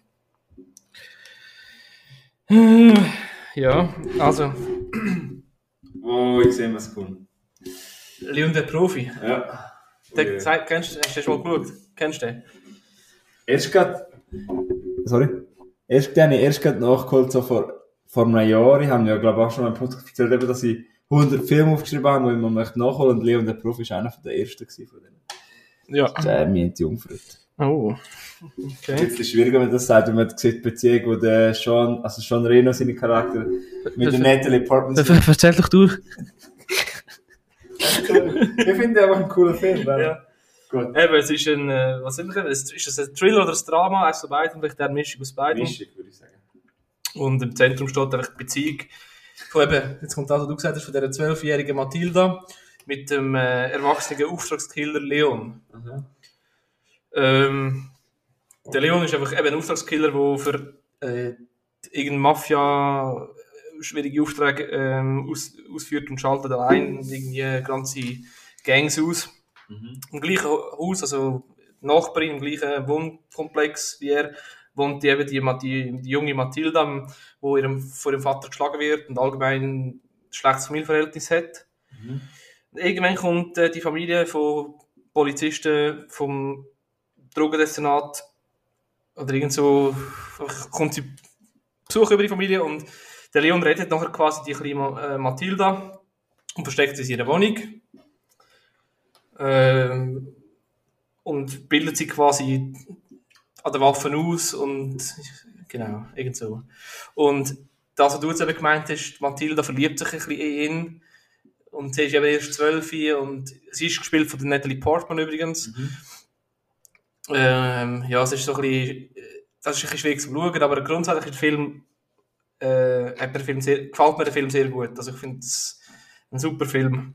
Äh, Ja, also, Oh, ich sehe, was kommt. Leon der Profi. Ja. Der, Okay. zeig- kennst, du- hast du schon mal geschaut? Kennst du den? Erst grad. Sorry. Erst den habe ich erst grad nachgeholt, so vor vor einem Jahr, ich habe ja, glaube ich, auch schon mal im Podcast erzählt, eben, dass ich 100 Filme aufgeschrieben habe, die ich mir möchte nachholen und Leon der Profi ist einer von der ersten von denen. Ja. Jamie und die Jungfrau. Oh. Okay. Jetzt ist es schwieriger, wenn man das sagt, wenn man sieht die Beziehung, wo der Sean, also Sean Reno, seine Charakter, mit der Natalie Portman Erzähl doch du. Ich finde einfach ein cooler Film. Ja. Gut. Eben, es ist ein, äh, was sind wir? Ist es ein Thriller oder ein Drama? Eins von beiden, vielleicht eine Mischung aus beiden. Mischung, würde ich sagen. Und im Zentrum steht einfach die Beziehung von eben, jetzt kommt das, was du gesagt hast, von dieser zwölfjährigen Mathilda mit dem äh, erwachsenen Auftragskiller Leon. Aha. Ähm, der Leon ist einfach eben ein Auftragskiller, der für äh, irgendeine Mafia äh, schwierige Aufträge ähm, aus, ausführt und schaltet allein irgendwie ganze Gangs aus. Im gleichen Haus, also Nachbarin im gleichen Wohnkomplex wie er, wohnt die, eben die, die, die junge Mathilda, wo ihrem, von ihrem Vater geschlagen wird und allgemein ein schlechtes Familienverhältnis hat. Irgendwann kommt äh, die Familie von Polizisten vom Drogendestinat oder irgend so, kommt sie Besuch über die Familie und der Leon rettet nachher quasi die kleine äh, Mathilda und versteckt sie in ihrer Wohnung. Ähm, und bildet sie quasi an den Waffen aus und genau, irgend so. Und das, was du jetzt eben gemeint hast, Mathilda verliebt sich ein bisschen in ihn und sie ist eben erst zwölf und sie ist gespielt von der Natalie Portman übrigens. Ähm, ja, es ist so ein bisschen, das ist ein bisschen schwierig zu schauen, aber grundsätzlich ist der Film, äh, hat mir der Film sehr, gefällt mir der Film sehr gut. Also ich finde es ein super Film.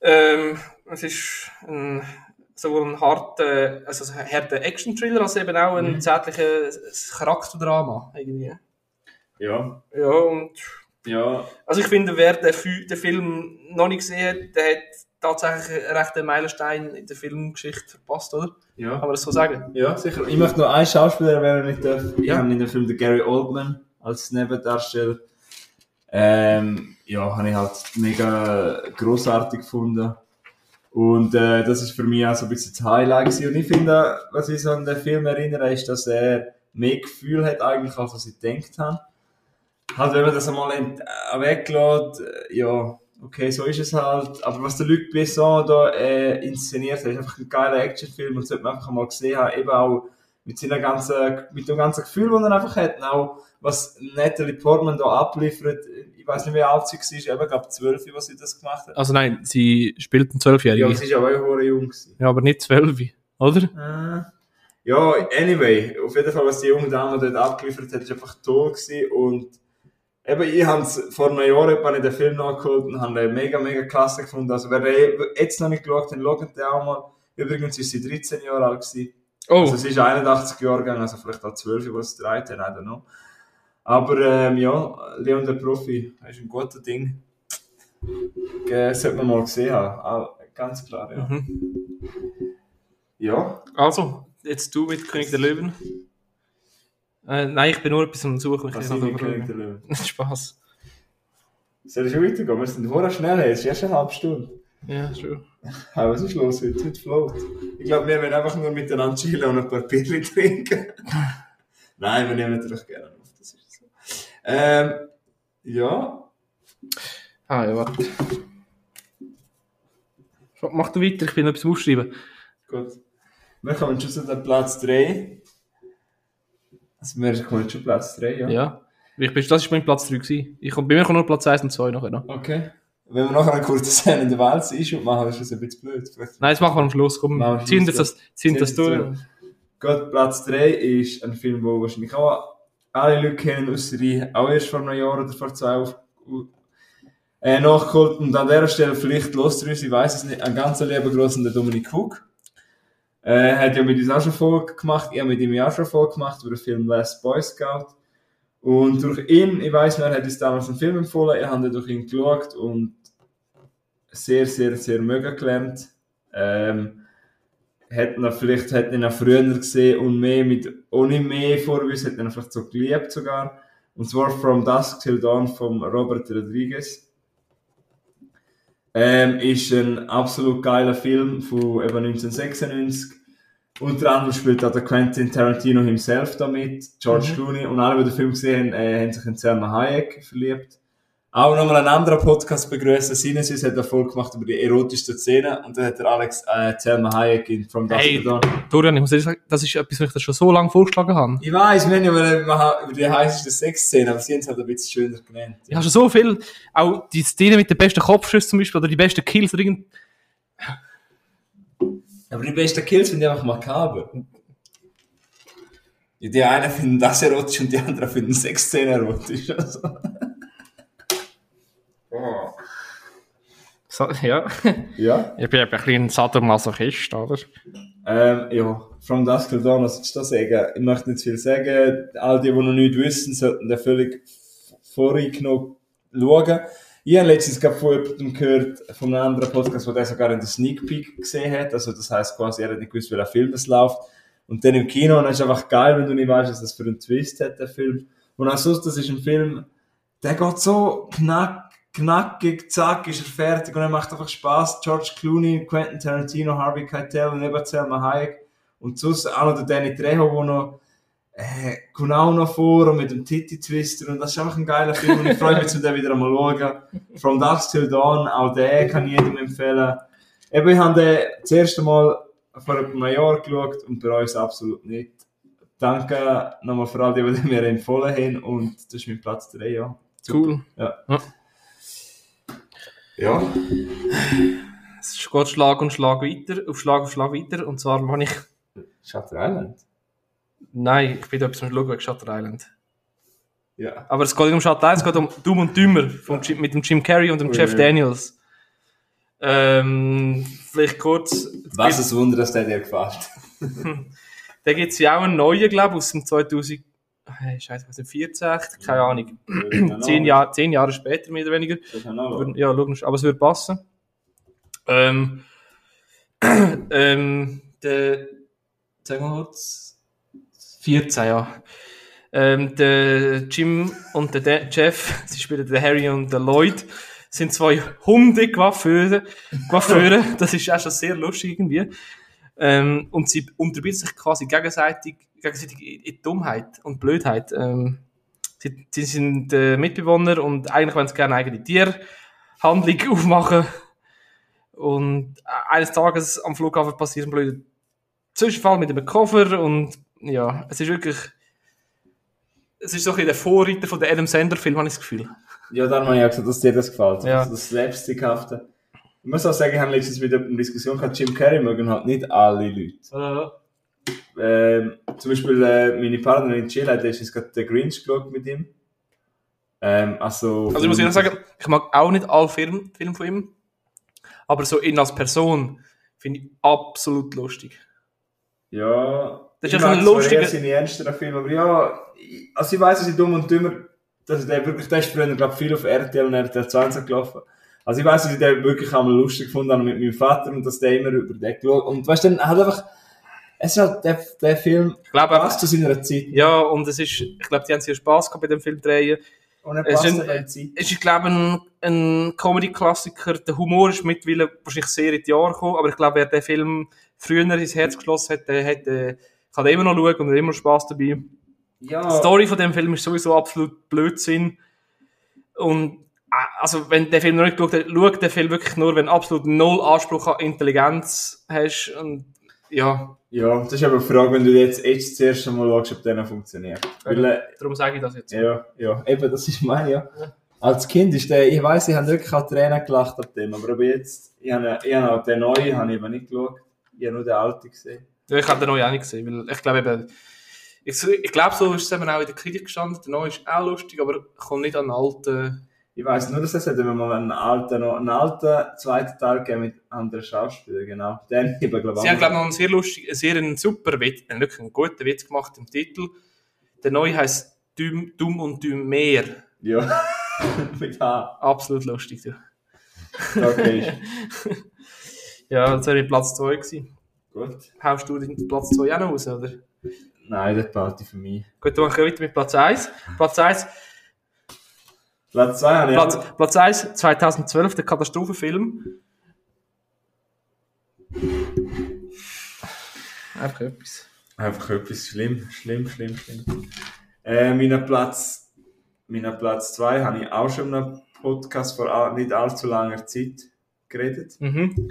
Ähm, es ist ein, sowohl ein harter, also ein harter Action-Thriller, als eben auch ein zärtliches Charakterdrama. Irgendwie. Ja. Ja, und Ja. also ich finde, wer den, den Film noch nicht gesehen hat, der hat tatsächlich einen rechten Meilenstein in der Filmgeschichte verpasst, oder? Ja. Kann man das so sagen? Ja, sicher. Ich möchte noch einen Schauspieler erwähnen, nicht darf. Ich Ja. habe in dem Film den Gary Oldman als Nebendarsteller. Ähm, ja, habe ich halt mega großartig gefunden. Und äh, das ist für mich auch so ein bisschen das Highlight gewesen. Und ich finde, was ich so an den Film erinnere, ist, dass er mehr Gefühl hat eigentlich, als was ich gedacht habe. Halt, wenn man das einmal äh, weglässt, äh, ja, okay, so ist es halt. Aber was der Luc Besson da äh, inszeniert hat, ist einfach ein geiler Actionfilm und sollte man einfach mal gesehen haben, eben auch mit seiner ganzen, mit dem ganzen Gefühl, das er einfach hat, und auch was Natalie Portman da abliefert. Ich weiß nicht, wie alt sie war, aber ich glaube zwölf, was sie das gemacht hat. Also nein, sie spielt einen Ja, sie ist aber auch hure jung gewesen. Ja, aber nicht zwölf, oder? Äh, Ja, anyway, auf jeden Fall, was die junge Dame dort abgeliefert hat, ist einfach toll gewesen und eben, ich habe vor einem Jahr in den Film nachgeholt und habe den mega, mega klasse gefunden. Also, wer jetzt noch nicht geschaut hat, schaut den auch mal. Übrigens ist sie 13 Jahre alt gewesen. Oh, Also, sie ist 81 Jahre gegangen, also vielleicht auch 12, was sie gedreht haben, I don't know. Aber, ähm, ja, Leon der Profi, das ist ein guter Ding. Äh, sollte man mal gesehen haben. Ah, ganz klar, ja. Mhm. Ja, also, jetzt du mit König der Löwen. Äh, nein, ich bin nur etwas am Suchen. Ich was die noch König der Löwen? Spaß. Soll ich schon weitergehen? Wir sind hure schnell, es ist erst eine halbe Stunde. Ja, schon. Hey, was ist los heute? Heute float. Ich glaube, wir werden einfach nur miteinander chillen und ein paar Bierchen trinken. Nein, wir nehmen natürlich gerne auf, das ist so. Ähm, ja, Ah, ja, warte. Mach du weiter, ich bin noch etwas am aufschreiben. gut. Wir kommen schon zu Platz 3. Also, wir kommen schon Platz 3, ja? Ja. Ich bin, das war mein Platz 3 gewesen. Ich bei mir kommt nur Platz 1 und 2 nachher noch. Okay. Wenn wir nachher einen kurzen Szene in der Welt sind, machen, ist das ein bisschen blöd. Vielleicht Nein, das machen wir am Schluss. Komm, ziehen das, ziehen das durch. Gut, Platz 3 ist ein Film, wo wahrscheinlich auch alle Leute kennen, außer ich, auch erst vor einem Jahr oder vor zwei auf, äh, nachgeholt. Und an dieser Stelle vielleicht los uns, ich weiß es nicht, ein ganz lieber grossen der Dominik Cook. Äh, hat ja mit uns auch schon Folge gemacht, ich habe mit ihm auch schon Folge gemacht über den Film Last Boy Scout. Und durch ihn, ich weiß noch, er hat uns damals einen Film empfohlen, ich habe durch ihn geschaut und sehr, sehr, sehr mögen gelernt. Ähm, hätten ihn vielleicht hätten ihn auch früher gesehen und mehr mit, ohne mehr Vorwissen, hätten ihn vielleicht so geliebt sogar. Und zwar From Dusk Till Dawn von Robert Rodriguez. Ähm, ist ein absolut geiler Film von eben 1996. Unter anderem spielt auch der Quentin Tarantino himself damit, George Mhm. Clooney und alle, die den Film gesehen haben, äh, haben sich in Selma Hayek verliebt. Auch nochmal ein anderer Podcast begrüßen. Sinnesis hat eine Folge gemacht über die erotischsten Szenen und dann hat der Alex äh, Selma Hayek in From Dusk Hey. Dawn. Dorian, ich muss ehrlich sagen, das ist etwas, was ich dir schon so lange vorgeschlagen habe. Ich weiß, wir haben ja über die heißeste Sexszene, aber sie haben es halt ein bisschen schöner genannt. Ich habe schon so viel, auch die Szene mit den besten Kopfschüssen zum Beispiel, oder die besten Kills, oder irgend... Aber die besten Kills sind einfach makaber. Ja, Die einen finden das erotisch und die anderen finden Sexszene erotisch. Also. So, ja. Ja. ich bin ein bisschen ein Sadomasochist, oder? Ähm, ja, From Dusk Till Dawn, was soll ich da sagen? Ich möchte nicht viel sagen. All die, die noch nicht wissen, sollten da völlig voreingenommen schauen. Ich habe letztens gerade von jemandem gehört, von einem anderen Podcast, wo der sogar in der Sneak Peek gesehen hat. Also das heisst quasi, er hat nicht gewusst, welcher Film es läuft. Und dann im Kino, und das ist einfach geil, wenn du nicht weißt, was das für einen Twist hat, der Film. Und auch sonst, das ist ein Film, der geht so knack, knackig, zack, ist er fertig und er macht einfach Spaß. George Clooney, Quentin Tarantino, Harvey Keitel und eben Selma Hayek. Und sonst auch noch der Danny Trejo, der noch äh, kommt auch noch vor und mit dem Titi Twister und das ist einfach ein geiler Film und ich freue mich, zu den wieder einmal schauen. From Dusk Till Dawn, auch den kann ich jedem empfehlen. Eben, ich habe den das erste Mal vor einem Jahr geschaut und bei uns absolut nicht. Danke nochmal für all die, die mir empfohlen haben und das ist mein Platz 3, ja. Cool. Ja. Ja. Ja. Es geht Schlag und Schlag weiter, auf Schlag auf Schlag weiter. Und zwar mache ich... Shutter Island. Nein, ich bin da etwas am Schauen wegen Shutter Island. Ja. Aber es geht nicht um Shutter Island, es geht um Dumm und Dümmer vom Jim, mit dem Jim Carrey und dem Ui, Jeff. Daniels. Ähm, vielleicht kurz... Was ein Wunder, dass der dir gefällt. Da gibt es ja auch einen neuen, glaube ich, aus dem 2000... Hey, Scheiße, was ist 14? Keine Ahnung. Zehn, Jahr, zehn Jahre später, mehr oder weniger. Ja, logisch, aber es würde passen. Ähm, ähm, der, sagen wir kurz, 14, ja. Ähm, der Jim und der De Jeff, sie spielen den Harry und den Lloyd, sind zwei Hunde-Coiffeure. Coiffeure, das ist auch schon sehr lustig irgendwie. Ähm, und sie unterbieten sich quasi gegenseitig, gegenseitig in Dummheit und Blödheit. Ähm, sie, sie sind äh, Mitbewohner und eigentlich wollen sie gerne eine eigene Tierhandlung aufmachen. Und äh, eines Tages am Flughafen passiert ein blöder Zwischenfall mit einem Koffer und ja, es ist wirklich es ist so ein bisschen der Vorreiter von der Adam Sandler Film, habe ich das Gefühl. Ja, dann habe ich auch gesagt, dass dir das gefällt. Ja. Also das Slapstickhafte. Ich muss auch sagen, ich habe letztens mit jemandem eine Diskussion gehabt, Jim Carrey mögen halt nicht alle Leute. Ähm, zum Beispiel äh, meine Partnerin Jill hat letztens gerade den Grinch geschaut mit ihm. Ähm, also, Also ich muss ehrlich sagen, ich mag auch nicht alle Film, Filme von ihm, aber so ihn als Person finde ich absolut lustig. Ja, Das ist ich ein lustiger- seine ernsteren Filme, aber ja, ich- also ich weiss, dass ich dumm und dümmer, dass der wirklich, der ist früher, glaube viel auf RTL und RTL 20 gelaufen. Also ich weiss, dass ich den wirklich einmal lustig gefunden habe mit meinem Vater und dass der immer über den geschaut Und weißt du, dann hat einfach, es ist halt, der, der Film Ich glaube einfach, passt zu seiner Zeit. ja, und es ist, ich glaube, die haben sehr Spaß gehabt bei dem Film drehen. Und er Es passt ist ein- der Zeit. Es ist, glaube ich, ein, ein Comedy-Klassiker. Der Humor ist mittlerweile wahrscheinlich sehr in die Jahre gekommen, aber ich glaube, wer den Film früher ins Herz geschlossen hat, der hat, äh, kann immer noch schauen und hat immer Spaß dabei. Ja, Die Story von dem Film ist sowieso absolut Blödsinn. Und also, wenn du den Film noch nicht geschaut hast, schau den Film wirklich nur, wenn du absolut null Anspruch an Intelligenz hast. Und ja, ja, das ist aber die Frage, wenn du jetzt echt das erste Mal schaust, ob der noch funktioniert. Weil, äh, darum sage ich das jetzt. Ja, ja, eben, das ist mein, ja. Als Kind ist der, ich weiss, ich habe wirklich auch Tränen gelacht ab dem, aber ob jetzt, ich habe, ich habe auch den neuen, habe ich eben nicht geschaut. Ich habe nur den alten gesehen. Ja, ich habe den neuen auch nicht gesehen, weil ich glaube eben, ich, ich glaube, so ist es eben auch in der Kritik gestanden. Der neue ist auch lustig, aber kommt nicht an den alten. Ich weiss nur, dass es hätte mal einen alten, einen alten zweiten Teil gegeben mit anderen Schauspielern, genau. Den eben, glaube Sie haben, glaube ich, einen sehr lustig, sehr einen super Witz, einen wirklich einen guten Witz gemacht im Titel. Der neue heißt Dumm, Dumm und Dumm mehr. Ja. mit H. Absolut lustig, du. Okay, Ja, das wäre Platz 2 gewesen. gut. Haust du den Platz 2 auch noch raus, oder? Nein, das ich für mich. Gut, dann machen wir weiter mit Platz 1. Platz 1, Platz 2 habe ich Platz, auch- Platz 1 2012, der Katastrophenfilm. Einfach etwas. Einfach etwas schlimm, schlimm, schlimm, schlimm. Äh, meinen Platz, meinen Platz 2 habe ich auch schon in einem Podcast vor all- nicht allzu langer Zeit geredet. Mhm.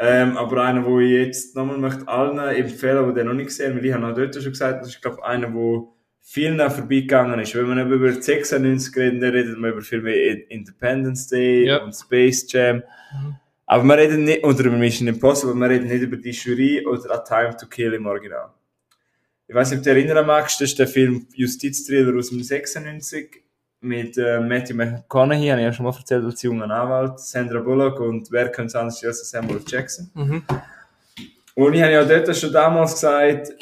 Ähm, aber einer, wo ich jetzt nochmal möchte allen empfehlen, die den noch nicht gesehen haben, weil ich habe auch dort schon gesagt, das ist, glaube ich, einer, wo vielen auch vorbeigegangen ist. Wenn man eben über die 96 redet, dann redet man über Filme wie Independence Day Ja. und Space Jam. Aber man redet nicht, oder über Mission Impossible, man redet nicht über die Jury oder A Time to Kill im Original. Ich weiß nicht, ob du dich erinnern magst, das ist der Film Justizthriller aus dem 96 mit äh, Matthew McConaughey, habe ich ja schon mal erzählt, als junger Anwalt, Sandra Bullock und wer könnte es anders sein als Samuel Jackson. Mhm. Und ich habe ja dort schon damals gesagt,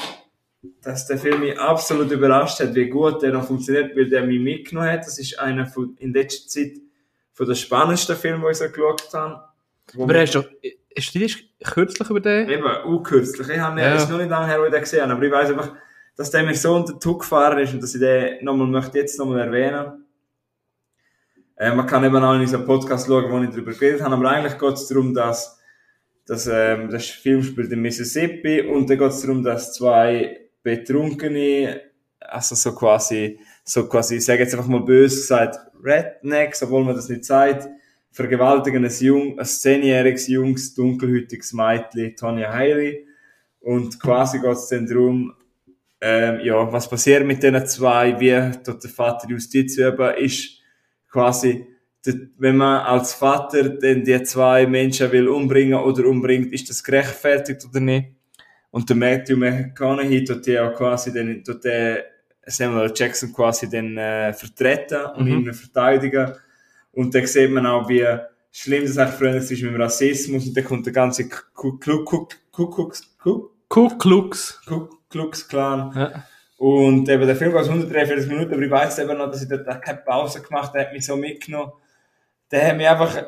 dass der Film mich absolut überrascht hat, wie gut der noch funktioniert, weil der mich mitgenommen hat. Das ist einer von, in letzter Zeit von den spannendsten Filmen, die ich so geschaut habe. Aber hast du, hast du dich kürzlich über den? Eben, auch kürzlich. Ich habe Ja. ist noch nicht lange her, wo ich den gesehen habe, aber ich weiß einfach, dass der mir so unter den Tug gefahren ist und dass ich den nochmal möchte jetzt nochmal erwähnen. Äh, man kann eben auch in unserem Podcast schauen, wo ich darüber geredet habe, aber eigentlich geht es darum, dass, dass ähm, das Film spielt in Mississippi und dann geht es darum, dass zwei Betrunkene, also so quasi, so quasi, ich sage jetzt einfach mal böse gesagt, Rednecks, obwohl man das nicht sagt, vergewaltigen ein, jung, ein zehnjähriges, junges, dunkelhütiges Mädchen, Tonya Haley. Und quasi geht es dann darum, ähm, ja, was passiert mit diesen zwei, wie tut der Vater Justiz üben, ist quasi, wenn man als Vater dann die zwei Menschen will umbringen oder umbringt, ist das gerechtfertigt oder nicht? Und der Matthew McConaughey tut ja quasi den, tut der Samuel Jackson quasi dann äh, vertreten und Mhm. ihn verteidigen. Und dann sieht man auch, wie schlimm das eigentlich früher ist mit dem Rassismus und dann kommt der ganze Ku Ku Ku Ku Ku Ku Ku Klux. Ku Klux Klan. Ja. Und eben der Film geht 143 Minuten, aber ich weiß eben noch, dass ich dort keine Pause gemacht habe, hat mich so mitgenommen. Der hat mich einfach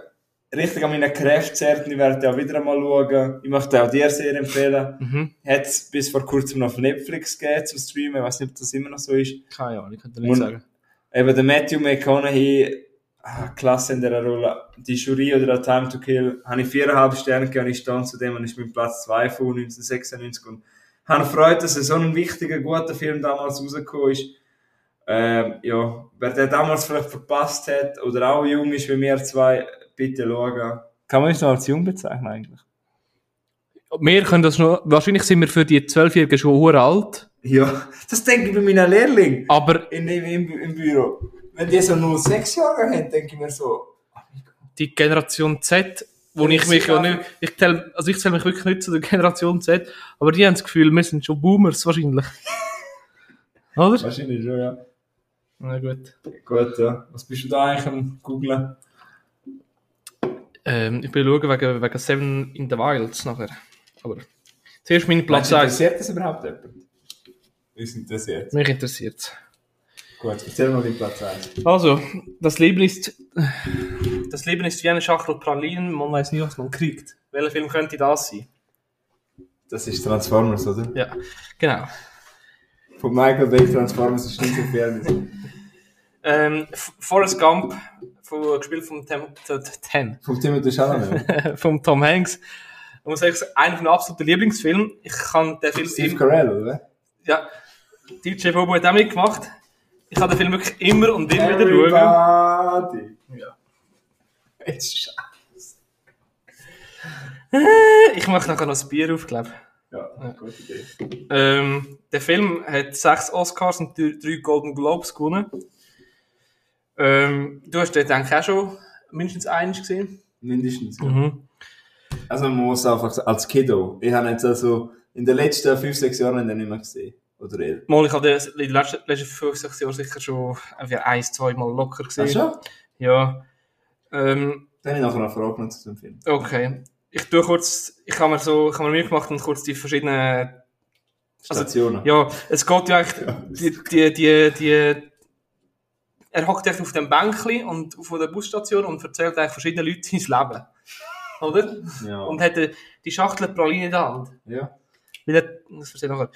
richtig an meine Kräfte zerrt und ich werde auch wieder einmal schauen. Ich möchte auch dir sehr empfehlen. Mhm. Hat es bis vor kurzem noch auf Netflix gegeben zum Streamen, ich weiß nicht, ob das immer noch so ist. Keine Ahnung, ich könnte nicht Und- sagen. Eben der Matthew McConaughey, ah, klasse in dieser Rolle. Die Jury oder A Time to Kill, habe ich viereinhalb Sterne gegeben und ich stand zu dem und ist mein Platz 2 von 1996 und habe Freude, dass so ein wichtiger, guter Film damals rausgekommen ist. Ähm, ja, wer den damals vielleicht verpasst hat oder auch jung ist wie wir zwei, bitte schauen. Kann man uns noch als jung bezeichnen eigentlich? Wir können das noch, wahrscheinlich sind wir für die Zwölfjährigen schon alt, Ja, das denke ich bei meinen Lehrlingen aber in, im, im, im Büro. Wenn die so nur sechs Jahre haben, denke ich mir so, die Generation Z, wo ich mich ja nicht, ich tell, also ich zähle mich wirklich nicht zu der Generation Z, aber die haben das Gefühl, wir sind schon Boomers wahrscheinlich. Oder? wahrscheinlich schon, ja. Na gut. Gut, ja. Was bist du da eigentlich am googlen? Ähm, ich will schauen wegen, wegen Seven in the Wilds nachher. Aber zuerst mein Platz Platz 1. interessiert das überhaupt jemand? Uns interessiert. Mich interessiert Gut, erzähl mal den Platz 1. Also, das Leben ist, das Leben ist wie eine Schachtel Pralinen, man weiß nie, was man kriegt. Welcher Film könnte das sein? Das ist Transformers, oder? Ja, genau. Von Michael Bay Transformers ist nicht so viel. Ähm, Forrest Gump, von, gespielt vom, Tem, T- T- Ten, Vom Timothy Chalamet. vom Tom Hanks. Ich muss sagen, einer meiner absoluten Lieblingsfilme. Ich kann den Film Steve Carell, oder? ja, DJ Bobo hat auch mitgemacht. Ich kann den Film wirklich immer und immer wieder schauen. Ja. Jetzt ist Ich mache nachher noch ein Bier auf, glaube Ja, gute Idee. Ähm, der Film hat sechs Oscars und drei Golden Globes gewonnen. Ähm, du hast den eigentlich auch schon mindestens eins gesehen. Mindestens. Ja. Mhm. Also man muss einfach sagen, als Kiddo. Ich habe jetzt also in den letzten 5, 6 Jahren den nicht mehr gesehen. Oder eher. Mal, ich habe den in den letzten, letzten fünf, sechs Jahren sicher schon irgendwie eins, zwei Mal locker gesehen. Ach schon? Ja. Ähm, Dann habe ich nachher noch Fragen zu dem Film. okay. Ich tue kurz, ich habe mir so, ich habe mir mitgemacht und kurz die verschiedenen, Also, Stationen. ja, es geht ja eigentlich, die, die, die, die, er hockt echt auf dem Bänkli und von der Busstation und erzählt eigentlich verschiedenen Leuten sein Leben. Oder? Ja. Und hat die Schachtel Praline in der Hand. ja. Weil er, das verstehe ich nachher.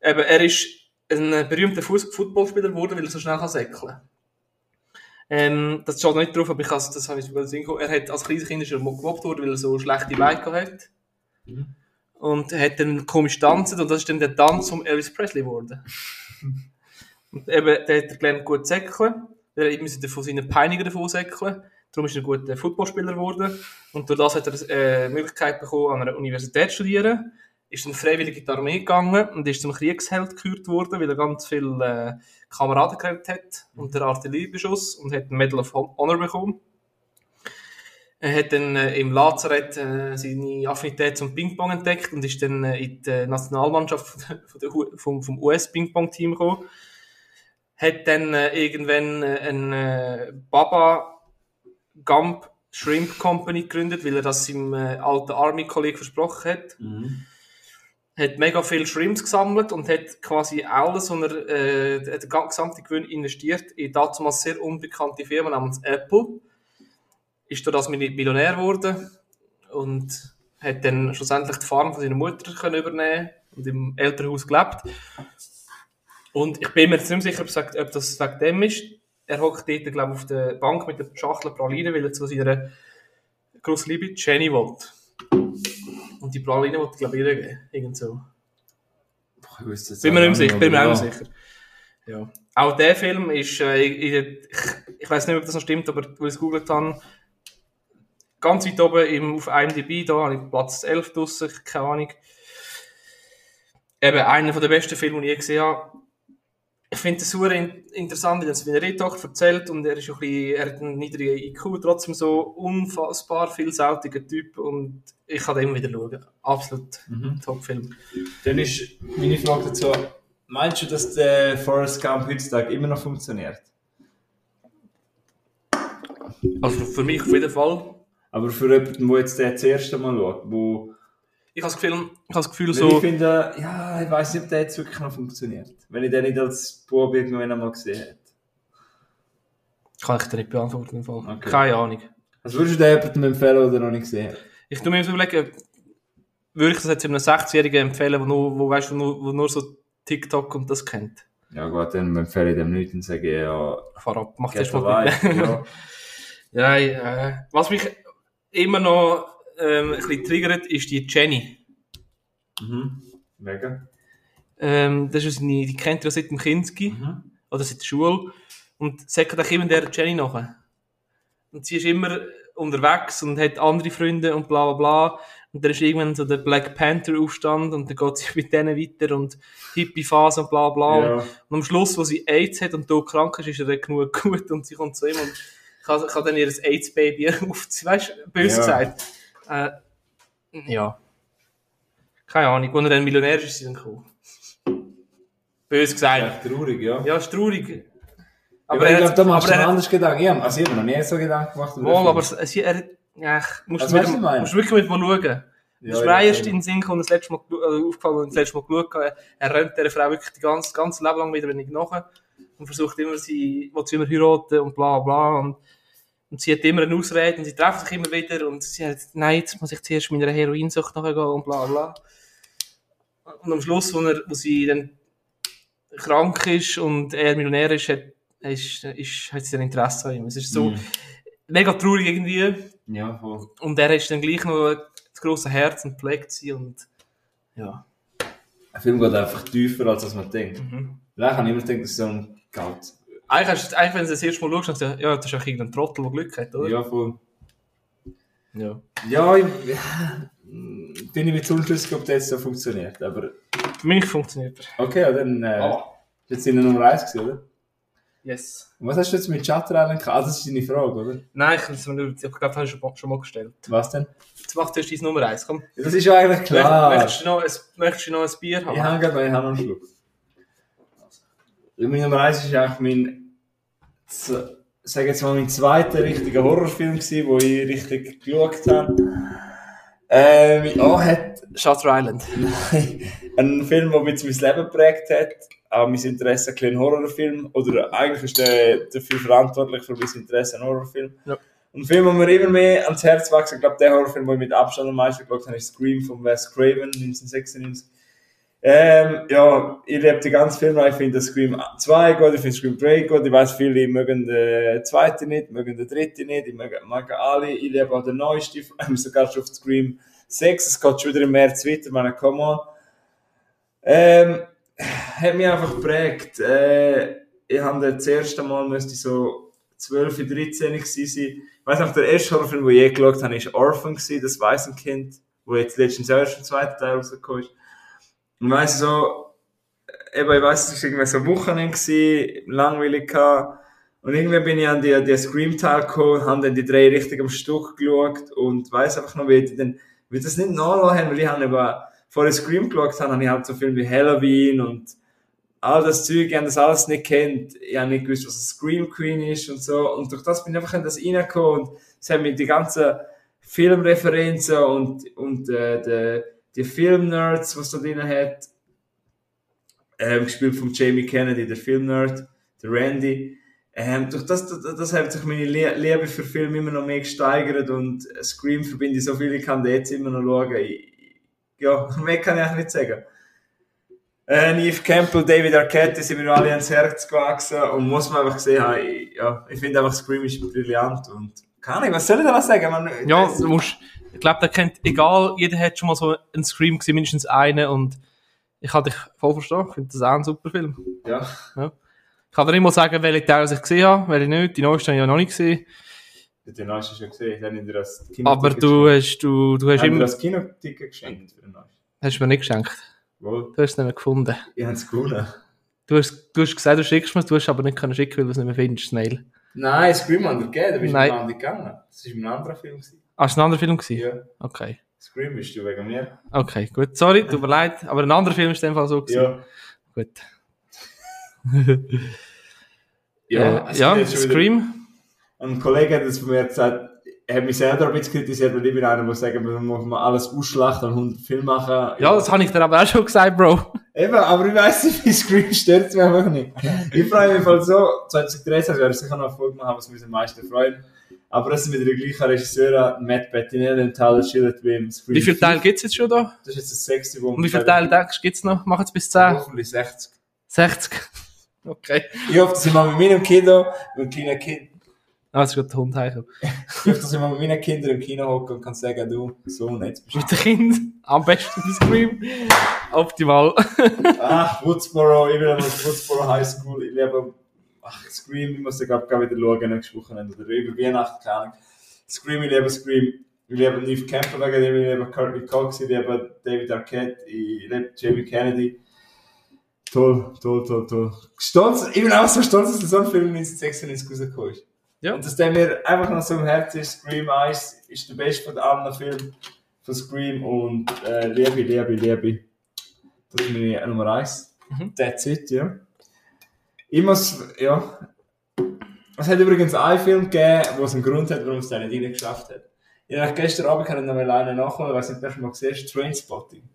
Eben, er ist ein berühmter Fuß Footballspieler geworden, weil er so schnell kann säckeln ähm, Das steht nicht drauf, aber ich kann, das habe ich über den. Er hat als kleines Kind er gemobbt worden, weil er so schlechte Beine hat. Mhm. und hat dann komisch tanzt und das ist dann der Tanz vom Elvis Presley geworden. und eben, der hat er gelernt gut säckeln, der musste von seinen Peinigern davon säckeln, darum ist er ein guter Footballspieler geworden und durch das hat er äh, die Möglichkeit bekommen, an einer Universität zu studieren, ist dann freiwillig in die Armee gegangen und ist zum Kriegsheld gekürt worden, weil er ganz viele äh, Kameraden gehabt hat und der Artilleriebeschuss und hat ein Medal of Honor bekommen. Er hat dann äh, im Lazarett äh, seine Affinität zum Ping-Pong entdeckt und ist dann äh, in die Nationalmannschaft von der, vom, vom US-Ping-Pong-Team gekommen. Hat dann äh, irgendwann äh, ein äh, Baba Gump Shrimp Company gegründet, weil er das seinem äh, alten Army-Kollegen versprochen hat. Hat mega viel Shrimps gesammelt und hat quasi alles, was er, äh, den gesamten Gewinn investiert, in damals sehr unbekannte Firma namens Apple ist durch das Mil- Millionär geworden und hat dann schlussendlich die Farm von seiner Mutter können übernehmen und im Elternhaus gelebt. Und ich bin mir jetzt nicht sicher, ob es das wegen dem ist. Er hockt dort, glaube ich, auf der Bank mit der Schachtel Praline, weil er zu seiner grossen Liebe Jenny will. Und die Praline wollte, glaube ich, geben. Irgend so. Boah, ich wüsste jetzt Bin mir nicht sicher. Bin mir auch nicht sicher. Ja. Auch der Film ist, äh, der, ich, ich weiß nicht, ob das noch stimmt, aber weil ich es gegoogelt habe, ganz weit oben im, auf IMDb, da habe ich Platz 11 draussen, keine Ahnung. Eben einer der besten Filme, die ich je gesehen habe. Ich finde es super in, interessant, wie er seine Retochter erzählt und er ist ein bisschen, er hat einen niedrigen IQ, trotzdem so unfassbar vielseitiger Typ und ich kann den immer wieder schauen. Absolut Top-Film. Dann ist meine Frage dazu, meinst du, dass der Forrest Gump heutzutage immer noch funktioniert? Also für mich auf jeden Fall. Aber für jemanden, der jetzt den das erste Mal schaut, wo... Ich habe das Gefühl, ich habe das Gefühl Weil so, ich finde, ja, ich weiß nicht, ob der jetzt wirklich noch funktioniert. Wenn ich den nicht als Bub irgendwann einmal gesehen hätte. kann ich dir nicht beantworten. Im Fall. Okay. Keine Ahnung. Also würdest du den jemandem empfehlen, der noch nicht gesehen hat? Ich tue mir so überlegen, würde ich das jetzt einem 60-Jährigen empfehlen, der nur, wo, weißt, du, nur, wo nur so TikTok und das kennt? Ja gut, dann empfehle ich dem nicht und sage, ja, Fahr ab, mach das mal mit. ja. ja, ja. Was mich immer noch ähm, ein bisschen triggert, ist die Jenny. Mhm. Mega. Ähm, das ist eine, die kennt ihr seit dem Kinski, Mhm. oder seit der Schule. Und sagt auch immer der Jenny nachher. Und sie ist immer unterwegs und hat andere Freunde und bla bla bla. Und dann ist irgendwann so der Black Panther Aufstand und dann geht sie mit denen weiter und Hippie-Phase und bla bla. Ja. Und am Schluss, wo sie AIDS hat und da krank ist, ist er dann genug gut und sie kommt zu ihm und kann, kann dann ihr AIDS-Baby aufziehen. Weißt du, böse Ja. gesagt. Äh, ja. Keine Ahnung. Als er dann Millionär ist, ist sie dann. Böse gesagt. Echt traurig, ja. Ja, ist traurig. Aber, er ich glaube, da machst du er anders Gedanken. Ja, also ich habe noch nie so Gedanken gemacht. Film. aber es- er, ja, musst Also, du weißt du, musst du wirklich mit mal schauen. Ja, das ist ja, erst in den Sinn gekommen, das letzte Mal, also aufgefallen, ich das letzte Mal geschaut habe. Er rennt dieser Frau wirklich die ganze, ganze Leben lang wieder wenig nach und versucht immer, sie, will sie immer heiraten und bla bla. Und, und sie hat immer eine Ausrede und sie treffen sich immer wieder und sie hat, nein, jetzt muss ich zuerst meiner Heroinsucht nachgehen und bla bla. Und am Schluss, wo, er, wo sie dann krank ist und er Millionär ist, hat, ist, ist, hat sie dann Interesse an ihm. Es ist so Mhm. mega traurig irgendwie. Ja, voll. Und er ist dann gleich noch das grosse Herz und pflegt sie und ja. Ein Film geht einfach tiefer, als was man denkt. Mhm. Vielleicht habe ich immer gedacht, das ist so ein Geld. Eigentlich, hast du- eigentlich, wenn du das erste Mal schaust, dann sagst du, ja, das ist auch irgendein Trottel, der Glück hat, oder? Ja, voll. ja. Ja, ich, bin ich mit unschlüssig, ob das so funktioniert. Aber Für mich funktioniert er. okay, ja, dann äh, Ah. jetzt in der Nummer 1 gewesen, oder? Yes. Und was hast du jetzt mit Shutter Island gehabt? Ah, das ist deine Frage, oder? Nein, ich, ich glaube, das habe ich schon, schon mal gestellt. Was denn? Jetzt mach zuerst deine Nummer 1, komm. Ja, Das ist ja eigentlich klar. Möchtest, du noch ein, möchtest du noch ein Bier haben? Ich habe gerade noch, ich habe noch einen Schluck. Meine Nummer 1 ist eigentlich mein, z- sag jetzt mal, mein zweiter richtiger Horrorfilm gewesen, wo ich richtig geschaut habe. Ähm, ja, hat Shutter Island. ein Film, der bisschen mein Leben geprägt hat. Auch mein Interesse ein bisschen Horrorfilm. Oder eigentlich ist der dafür verantwortlich für mein Interesse an Horrorfilm. Ja. Und ein Film, der mir immer mehr ans Herz wächst, ich glaube, der Horrorfilm, den ich mit Abstand am meisten geschaut habe, ist Scream von Wes Craven 1996. Ähm, ja, ich liebe den ganzen Film, ich finde Scream 2 gut, ich finde Scream 3 gut, ich weiß viele mögen den zweiten nicht, mögen den dritten nicht, ich mag, mag alle, ich liebe auch den neuesten, ähm, sogar schon auf Scream 6, es geht schon wieder im März weiter, ich meine, come on. Ähm, hat mich einfach geprägt. Äh, ich habe das erste Mal, müsste ich so 12, 13 gewesen sein. Ich weiss noch, der erste Horrorfilm, den ich je geschaut habe, war Orphan, das Waisenkind, wo jetzt letztens erst im zweiten Teil rausgekommen ist. Und weiss so, eben, ich weiss, es war irgendwie so ein Wochenende gewesen, langweilig gehabt. Und irgendwie bin ich an die, die Scream-Teil gekommen, habe dann die drei richtig am Stück geschaut und weiss einfach noch, wie die dann, wie das nicht nachlassen haben, weil ich habe eben, vor ich Scream geschaut habe, habe ich halt so Filme wie Halloween und all das Zeug, ich habe das alles nicht kennt. Ich habe nicht gewusst, was eine Scream Queen ist und so. Und durch das bin ich einfach in das reingekommen und es haben mir die ganzen Filmreferenzen und, und äh, die, die Filmnerds, was da drin hat, ähm, gespielt von Jamie Kennedy, der Filmnerd, der Randy. Ähm, durch das, das, das hat sich meine Lie- Liebe für Filme immer noch mehr gesteigert und Scream verbinde ich so viel, ich kann den jetzt immer noch schauen. Ich, ja, mehr kann ich eigentlich nicht sagen. Äh, Neve Campbell, David Arquette die sind mir alle ans Herz gewachsen und muss man einfach sehen, ich, ja, ich finde einfach Scream ist brillant und keine Ahnung, was soll ich da noch sagen? Man, Ja, das- du musst, ich glaube, der kennt, egal, jeder hat schon mal so einen Scream gesehen, mindestens einen und ich kann dich voll verstehen, ich finde das auch ein super Film. ja. Ich kann dir nicht mal sagen, welche Teile ich gesehen habe, welche nicht, die neuesten habe ich ja noch nicht gesehen, Den neuesten schon gesehen, dann in das Kino aber du hast, du, du hast Haben immer, das Kinoticket geschenkt für den neuesten? hast du mir nicht geschenkt. Wohl, Du hast es nicht mehr gefunden. ich habe es gewonnen. Du hast, du hast gesagt, du schickst mir es, du hast aber nicht können schicken, weil du es nicht mehr findest, das Mail. Nein, Scream haben wir gegeben, da bist du Nein. mit Andi gegangen. Das war ein anderer Film. gewesen. Ah, ist ein anderer Film gewesen? Ja. Okay. Scream bist du wegen mir. Okay, gut. Sorry, tut mir leid, aber ein anderer Film ist in dem Fall so gewesen. Ja. Gut. Ja, äh, es ja Scream. Ein Kollege hat das von mir gesagt, er hat mich selber ein bisschen kritisiert, weil ich bin einer, der sagt, man muss mal alles ausschlachten und 100 Filme machen. Ja, das habe ich dir aber auch schon gesagt, Bro. Eben, aber ich weiss nicht, wie Scream stört mich einfach nicht. Ich freue mich voll so, 2013 werde ich sicher noch eine Folge machen, was mich am meisten freuen. Aber das sind wieder die gleichen Regisseure, Matt Bettinelli und Tyler Schillett wie im Scream. Wie viele 5. Teile gibt es jetzt schon da? Das ist jetzt das sechste, wo Und wie viele Teile denkst du, gibt es noch? Machen es bis 10? Hoffentlich 60. 60? Okay. Ich hoffe, dass ich mal mit meinem Kino, mit einem kleinen Kind, Ah, es ist gerade der Hund heimgekommen. ich hoffe, dass ich mal mit meinen Kindern im Kino hocke und kann sagen, du, Sohn, jetzt bist du. Mit dem Kind. Am besten bei Scream. Optimal. Ach, Woodsboro, ich will auf Woodsboro High School, ich liebe, ach, Scream, ich muss glaub, glaub wieder schauen, nächstes Wochenende oder über Weihnachten, keine Ahnung. Scream, ich liebe Scream, ich liebe Neve Campbell wegen dem, ich liebe Courtney Cox, ich liebe David Arquette, ich liebe Jamie Kennedy. Toll, toll, toll, toll. Stolz, ich bin auch so stolz, dass so ein Film 1996 rausgekommen ist. Ja. Und dass der mir einfach noch so im Herzen ist, Scream 1 ist der beste von allen Filmen von Scream und äh, Liebe, Liebe, Liebe. Das ist meine Nummer 1. Mhm. That's it, ja. Ich muss, ja. Es hat übrigens einen Film gegeben, wo es einen Grund hat, warum es da nicht reingeschafft hat. Ich habe gestern Abend kann ich noch mal einen nachholen, ich nicht, ob du das schon mal gesehen hast, Trainspotting.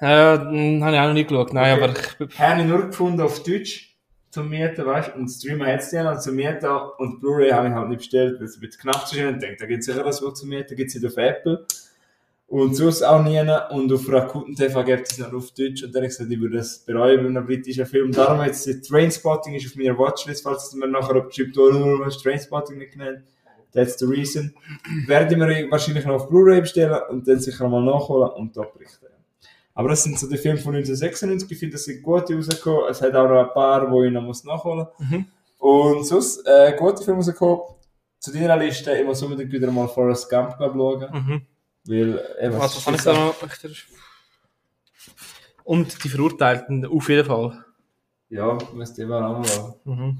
Äh, hm, habe ich auch noch nicht geschaut. Nein, Okay. aber ich, Habe ich nur gefunden auf Deutsch zum Mieten, weißt du, und Streamer hat es ja zum Mieten und Blu-ray habe ich halt nicht bestellt, weil es ein bisschen knapp zu ist. Ich denke, da gibt es sicher was wo zum Mieten, gibt es nicht auf Apple. Und sonst auch nie. Und auf Rakuten TV gibt es noch auf Deutsch. Und dann habe ich gesagt, ich würde das bereuen bei einem britischen Film. Darum jetzt die Trainspotting ist auf meiner Watchlist, falls es mir nachher abschreibt, oh, du hast Trainspotting nicht genannt. That's the reason. Werde ich mir wahrscheinlich noch auf Blu-ray bestellen und dann sicher mal nachholen und da berichten. Aber das sind so die Filme von 1996. Ich finde, das sind gute rausgekommen. Es hat auch noch ein paar, die ich noch muss nachholen muss. Mhm. Und sonst, äh, gute Filme rausgekommen. Zu deiner Liste, ich muss unbedingt wieder mal Forrest Gump schauen. mhm. Weil, äh, Was, was ich da noch? Und die Verurteilten, auf jeden Fall. Ja, müsste mal auch mal. Mhm.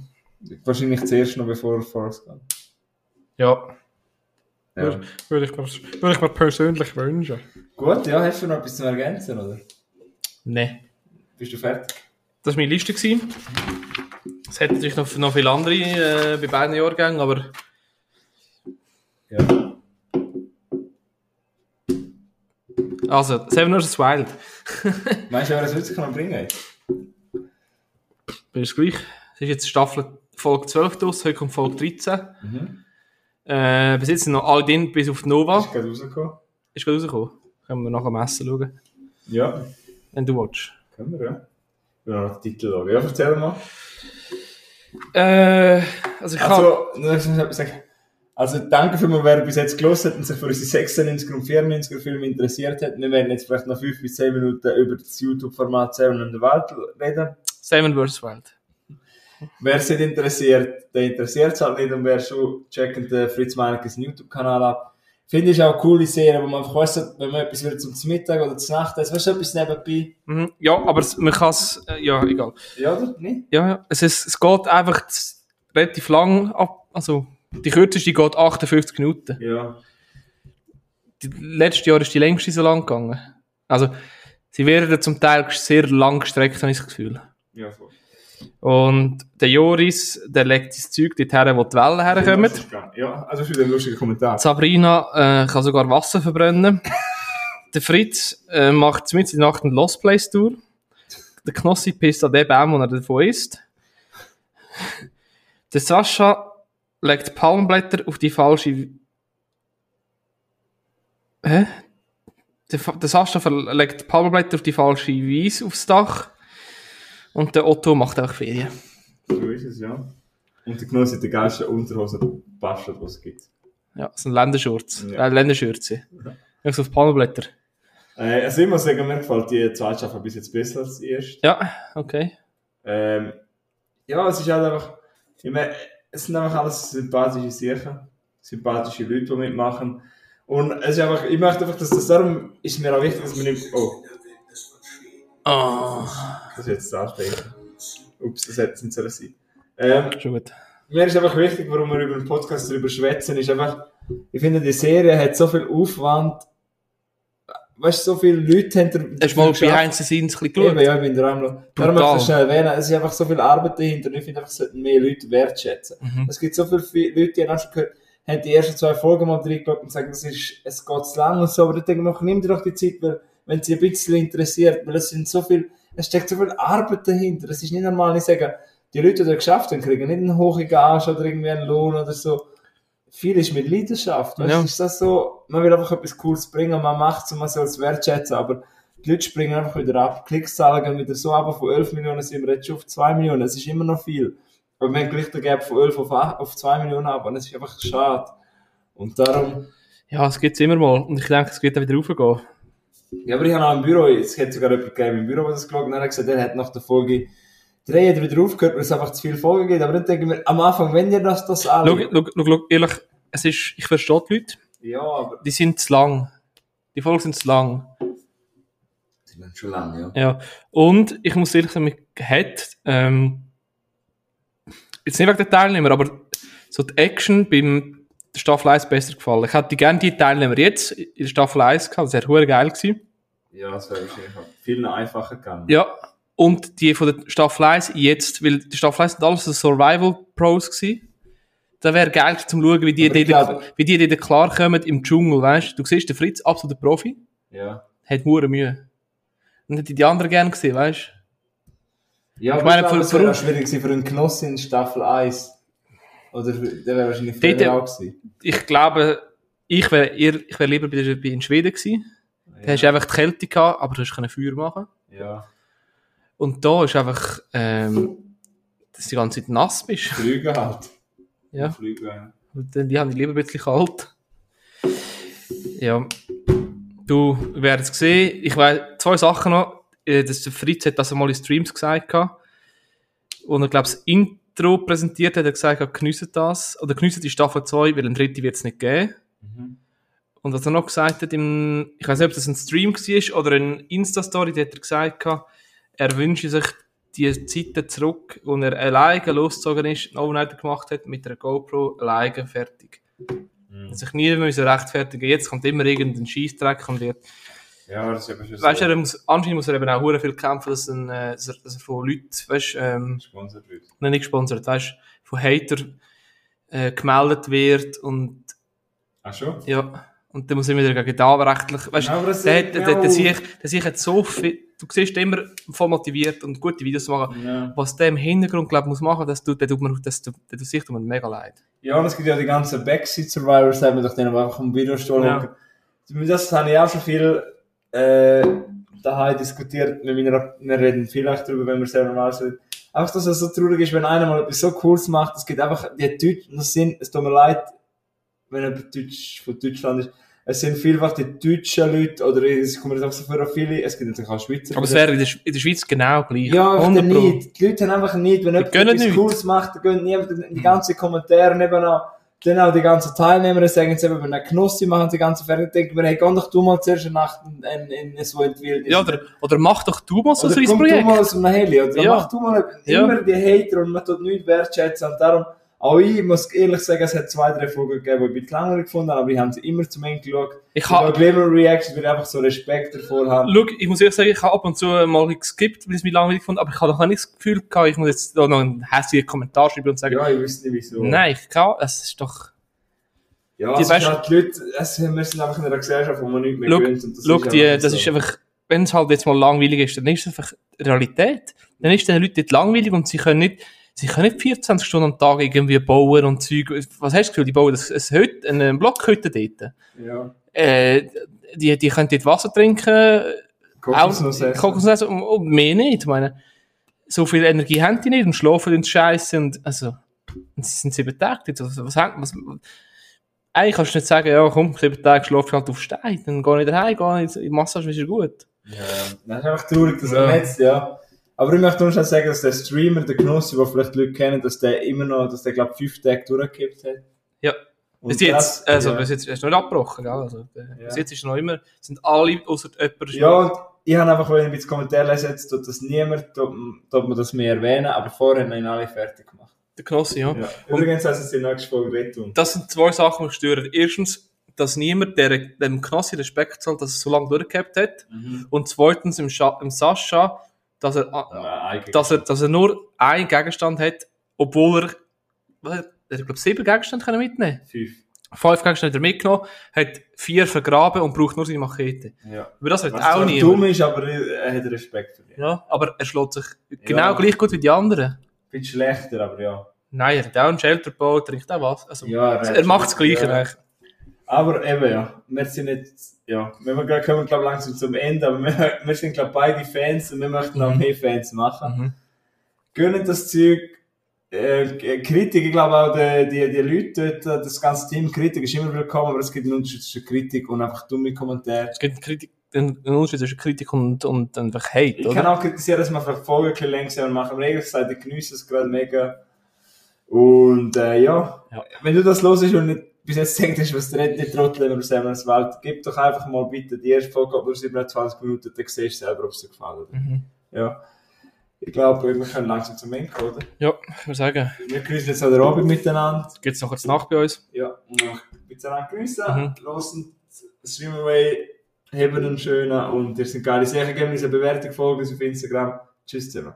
Wahrscheinlich zuerst noch bevor Forrest Gump. Ja, Ja. würde ich, mir- würde ich mir persönlich wünschen. Gut, ja, hast du noch etwas zu ergänzen, oder? Nein. Bist du fertig? Das war meine Liste. gewesen. Es hätte natürlich noch, noch viele andere äh, bei beiden Jahrgängen, aber Ja. Also, Seven vs. Wild. Meinst du, wer das sich noch bringen? Ist gleich. Es ist jetzt Staffel Folge 12 draus, heute kommt Folge 13. Mhm. Äh, bis jetzt sind noch alle drin, bis auf die Nova. Ist gerade rausgekommen? Ist gerade rausgekommen. Können wir nachher am Essen schauen, Ja, wenn du willst. können wir, ja. Noch den Titel schauen. Ja, erzähl mal. Äh, also ich kann... Also, nur dass ich sagen. Also danke für wer bis jetzt gelesen hat und sich für unsere 96er und 94er Filme interessiert hat. Wir werden jetzt vielleicht noch 5 bis 10 Minuten über das YouTube-Format Seven in der Welt reden. Seven vs. Wild. Wer es nicht interessiert, der interessiert es halt nicht und wer schon checkt den Fritz Meinekes YouTube-Kanal ab. Finde ich auch coole Serie, wo man einfach weiss, wenn man etwas will zum Mittag oder zum Nacht, weißt du, etwas nebenbei. Mhm. Ja, aber man kann es, äh, ja, egal. Ja, oder? Nicht? Ja, ja. Es, ist, es geht einfach relativ lang ab. Also, die kürzeste geht 58 Minuten. Ja. Die, letztes Jahr ist die längste so lang gegangen. Also, sie werden zum Teil sehr lang gestreckt, habe ich das Gefühl. Ja, voll. Und der Joris, der legt sein Zeug dorthin, wo die Wellen herkommen. Ja, also das ist wieder ein lustiger Kommentar. Sabrina äh, kann sogar Wasser verbrennen. der Fritz äh, macht mit in der Nacht eine Lost Place Tour. Der Knossi pisst an den Baum, wo er davon ist. Der Sascha legt Palmblätter auf die falsche. Hä? Der, der Sascha legt Palmblätter auf die falsche Wiese aufs Dach. Und der Otto macht auch Ferien. So ist es, ja. Und der Genuss hat die geilsten Unterhosen bastelt, was es gibt. Ja, so ein Länderschurz. Ja. Äh, Länderschürze. Ich so auf Palmblätter. Äh, also ich muss sagen, mir gefällt die zweite Staffel bis jetzt besser als die erste. Ja, okay. Ähm, ja, es ist halt einfach, ich meine, es sind einfach alles sympathische Sachen, sympathische Leute, die mitmachen. Und es ist einfach, ich möchte einfach, dass das darum ist mir auch wichtig, dass man nicht, oh, Oh, das ist jetzt ansprechen. Ups, das hätte es nicht sollen sein. Ähm, schon gut. mir ist einfach wichtig, warum wir über den Podcast darüber schwätzen, ist einfach, ich finde, die Serie hat so viel Aufwand, weißt du, so viele Leute hinter. Hast du mal behind the scenes ein bisschen Eben, geschaut? ja, ich bin der Darum Darum möchte ich schnell erwähnen. Es ist einfach so viel Arbeit dahinter und ich finde einfach, es sollten mehr Leute wertschätzen. Mhm. Es gibt so viele Vi- Leute, die haben schon gehört, haben die ersten zwei Folgen mal reingeschaut und sagen, das ist, es geht zu lang und so, aber ich denke mir, nimm dir doch die Zeit, weil, wenn sie ein bisschen interessiert, weil es sind so viel, es steckt so viel Arbeit dahinter. Es ist nicht normal, ich sage, die Leute, die das geschafft haben, kriegen nicht einen hohen Gage oder irgendwie einen Lohn oder so. Viel ist mit Leidenschaft. Weißt? Ja. Ist das so, man will einfach etwas Cooles bringen, man macht es und man soll es wertschätzen, aber die Leute springen einfach wieder ab. Klickszahlen gehen wieder so ab, von 11 Millionen sind wir jetzt schon auf 2 Millionen. Es ist immer noch viel. Aber wir haben gleich den Gap von 11 auf, 8 auf 2 Millionen ab und es ist einfach schade. Und darum, Ja, es gibt's immer mal. Und ich denke, es wird auch wieder raufgehen. ja, aber ich habe auch im Büro, es hat sogar jemand gegeben im Büro, der das geschaut hat, und er hat gesagt, er hat nach der Folge 3 hat er wieder aufgehört, weil es einfach zu viele Folgen gibt. Aber dann denke ich mir, am Anfang, wenn ihr das, das alle... Schau, schau, schau, ehrlich, es ist, ich verstehe die Leute, Ja, aber... die sind zu lang. Die Folgen sind zu lang. Sie sind schon lange, ja. Ja. Und ich muss ehrlich sagen, mich hat, ähm, jetzt nicht wegen der Teilnehmer, aber so die Action beim der Staffel 1 besser gefallen. Ich hätte gerne die Teilnehmer jetzt in der Staffel 1 gehabt, das wäre hure geil gewesen. Ja, das wäre wahrscheinlich viel einfacher gegangen. Ja. Und die von der Staffel 1 jetzt, weil die Staffel 1 sind alles so Survival Pros gewesen. Da wäre geil zum schauen, wie die, glaube- wie die, die klarkommen im Dschungel, weißt du? Du siehst, der Fritz, absoluter Profi, Ja. hat hure Mühe. Und hätte die anderen gerne gesehen, weißt du? Ja, Ich meine, glaube, für- es wäre schwierig für einen Genoss in Staffel 1. Oder der wäre wahrscheinlich Dort- früher auch gewesen. Ich glaube, ich wäre ich wär lieber bei, in Schweden gewesen. Da hast du einfach die Kälte gehabt, aber du hast keine Feuer machen. Ja. Und da ist einfach, ähm, dass die ganze Zeit nass bist. Flüge halt. Ja. Flüge, ja. Und dann, die haben die lieber ein bisschen kalt. Ja. Du, wir werden es sehen. Ich weiß, zwei Sachen noch. Äh, Das, der Fritz hat das einmal in Streams gesagt. Und er, glaube das Intro präsentiert hat, er gesagt, geniessen das. Oder geniessen die Staffel 2, weil ein dritte wird es nicht geben. Und was er noch gesagt hat, im, ich weiß nicht, ob das ein Stream war oder eine Insta-Story, da hat er gesagt, er wünsche sich die Zeiten zurück, wo er alleine losgezogen ist, einen Overnighter gemacht hat, mit einer GoPro alleine fertig. Mhm. Sich nie müssen rechtfertigen. Jetzt kommt immer irgendein Scheißdreck und wird, Ja, das ist eben schon weißt du, er muss, anscheinend muss er eben auch viel kämpfen, dass, ein, äh, dass, er, dass er von Leuten, weißt du, ähm, gesponsert wird. Nein, nicht gesponsert, weißt von Hater äh, gemeldet wird und Ach schon? ja, und dann muss immer wieder gegen da rechtlich, weißt Ja, aber das der, ist der, der, der, sich, der sich hat so viel, du siehst immer voll motiviert und gute Videos zu machen. Ja. Was der im Hintergrund, glaub, muss machen, das tut, der tut mir, das tut, der tut sich tut mir mega leid. Ja, und es gibt ja die ganzen Backseat-Survivors, haben wir doch denen einfach am Videostuhl Ja. Das habe ich auch schon viel äh, daheim diskutiert. Mit meiner, wir reden vielleicht darüber, wenn wir selber mal sind. Einfach, dass es so traurig ist, wenn einer mal etwas so Cooles macht. Es gibt einfach die Typen, das sind, es tut mir leid, wenn jemand Deutsch, von Deutschland ist, es sind vielfach die deutschen Leute, oder es kommen jetzt auch so für viele, es gibt natürlich auch Schweizer. Aber es wäre in der, Sch- in der Schweiz genau gleich. Ja, einfach 100 Pro. nicht. Die Leute haben einfach nicht, wenn jemand etwas. Cooles macht, dann gehen niemand die ganzen Kommentare nebenan. Dann auch die ganzen Teilnehmer sagen jetzt eben, wenn eine Knossi machen, die ganze Fernsehen, denken wir, hey, geh doch du mal zuerst eine Nacht in, in, in so entwickeln. Ja, oder, oder mach doch du mal so oder ein komm Projekt. du mal aus einem Heli, oder Ja. mach du mal Ja. immer die Hater und man tut nichts wertschätzen und darum, auch ich muss ehrlich sagen, es hat zwei, drei Folgen gegeben, die ich ein bisschen langweilig gefunden habe, aber ich habe sie immer zum Ende geschaut. Ich Ich ha- habe Glamour Reactions, weil ich einfach so Respekt davor habe. Schau, ich muss ehrlich sagen, ich habe ab und zu mal geskippt, weil ich es mir langweilig fand, aber ich habe noch nicht das Gefühl gehabt, ich muss jetzt da noch einen hässlichen Kommentar schreiben und sagen, Ja, ich wüsste nicht wieso. nein, ich kann, es ist doch, Ja, Die die, weißt- halt die Leute, es, wir sind einfach in einer Gesellschaft, wo man nicht mehr gewöhnt. Und das schau, ist die, das so. ist einfach, wenn es halt jetzt mal langweilig ist, dann ist es einfach Realität. Dann ist den Leuten nicht langweilig und sie können nicht, sie können nicht 24 Stunden am Tag irgendwie bauen und Zeug. Was hast du das Gefühl, die bauen das, ein Hütte, eine Blockhütte dort? Ja. Äh, die, die können dort Wasser trinken, Kokosnuss essen. Kokosnuss und, und mehr nicht. Ich meine, so viel Energie haben die nicht und schlafen und scheiße und, also, und sie sind sieben Tage dort. Also, was, haben- was, eigentlich kannst du nicht sagen, ja, komm, sieben Tage schlafe ich halt auf Stein, dann geh nicht daheim, geh nicht in die Massage, ist gut. Ja, das ist einfach traurig, dass Ja. er jetzt, ja. Aber ich möchte nur schon sagen, dass der Streamer, der Knossi, den vielleicht die Leute kennen, dass der immer noch, dass der, glaube ich, fünf Tage durchgekippt hat. Ja. Und Bis jetzt, das- also, ja. bis jetzt ist noch nicht abgebrochen, gell? Also, Ja. bis jetzt ist noch immer, sind alle, außer jemand, Ja, und ich habe einfach, wenn ich jetzt Kommentar lese, jetzt tut das niemand, tut, tut man das mehr erwähnen, aber vorher haben ihn alle fertig gemacht. der Knossi, ja. Ja. Übrigens, also, es in der nächsten Folge rettun. Das sind zwei Sachen, die stören. Erstens, dass niemand der, dem Knossi Respekt zahlt, dass er so lange durchgehabt hat. Und zweitens im, Scha im Sascha, dass er, Ja, dass er, dass er nur einen Gegenstand hat, obwohl er, was hat er, ich glaube, sieben Gegenstände können mitnehmen. Fünf. Fünf Gegenstände hat er mitgenommen, hat vier vergraben und braucht nur seine Machete. Ja. Aber das hat Was auch niemand. dumm ist, aber er hat Respekt für dich. Ja, aber er schlägt sich genau Ja. gleich gut wie die anderen. Bin schlechter, aber ja. Nein, er hat auch einen Shelter gebaut, trinkt auch was. Also, Ja, er, hat macht das Gleiche ja. eigentlich. Aber eben, ja. Wir sind jetzt, ja. Wir kommen, glaube ich, langsam zum Ende, aber wir, wir sind, glaube ich, beide Fans und wir möchten noch mehr Fans machen. Mhm. Gönnen das Zeug. Äh, Kritik, ich glaube auch, die, die, die Leute dort, das ganze Team, Kritik ist immer willkommen, aber es gibt einen Unterschied zwischen Kritik und einfach dumme Kommentare. Es gibt einen, Kritik, einen Unterschied zwischen Kritik und, und einfach Hate, Ich kann oder? auch kritisieren, dass vielleicht Folgen ein und machen. Aber ehrlich gesagt, ich genieße es gerade mega. Und äh, ja. Ja. wenn du das los und nicht bis jetzt denkst, hast, was der nicht Trottel über Samuels Welt, gib doch einfach mal bitte die erste Folge ab nur 27 Minuten, dann siehst du selber, ob es dir gefällt. Mhm. Ja. Ich glaube, wir können langsam zum Ende kommen, oder? Ja, ich würde sagen, Wir grüßen jetzt an der Abend miteinander. gibt es noch kurz Nacht bei uns. Ja, miteinander grüßen. Mhm. Losen Stream Away, haben einen schönen und ihr sind geile Sachen. Geben uns eine Bewertung, folgen uns auf Instagram. Tschüss zusammen.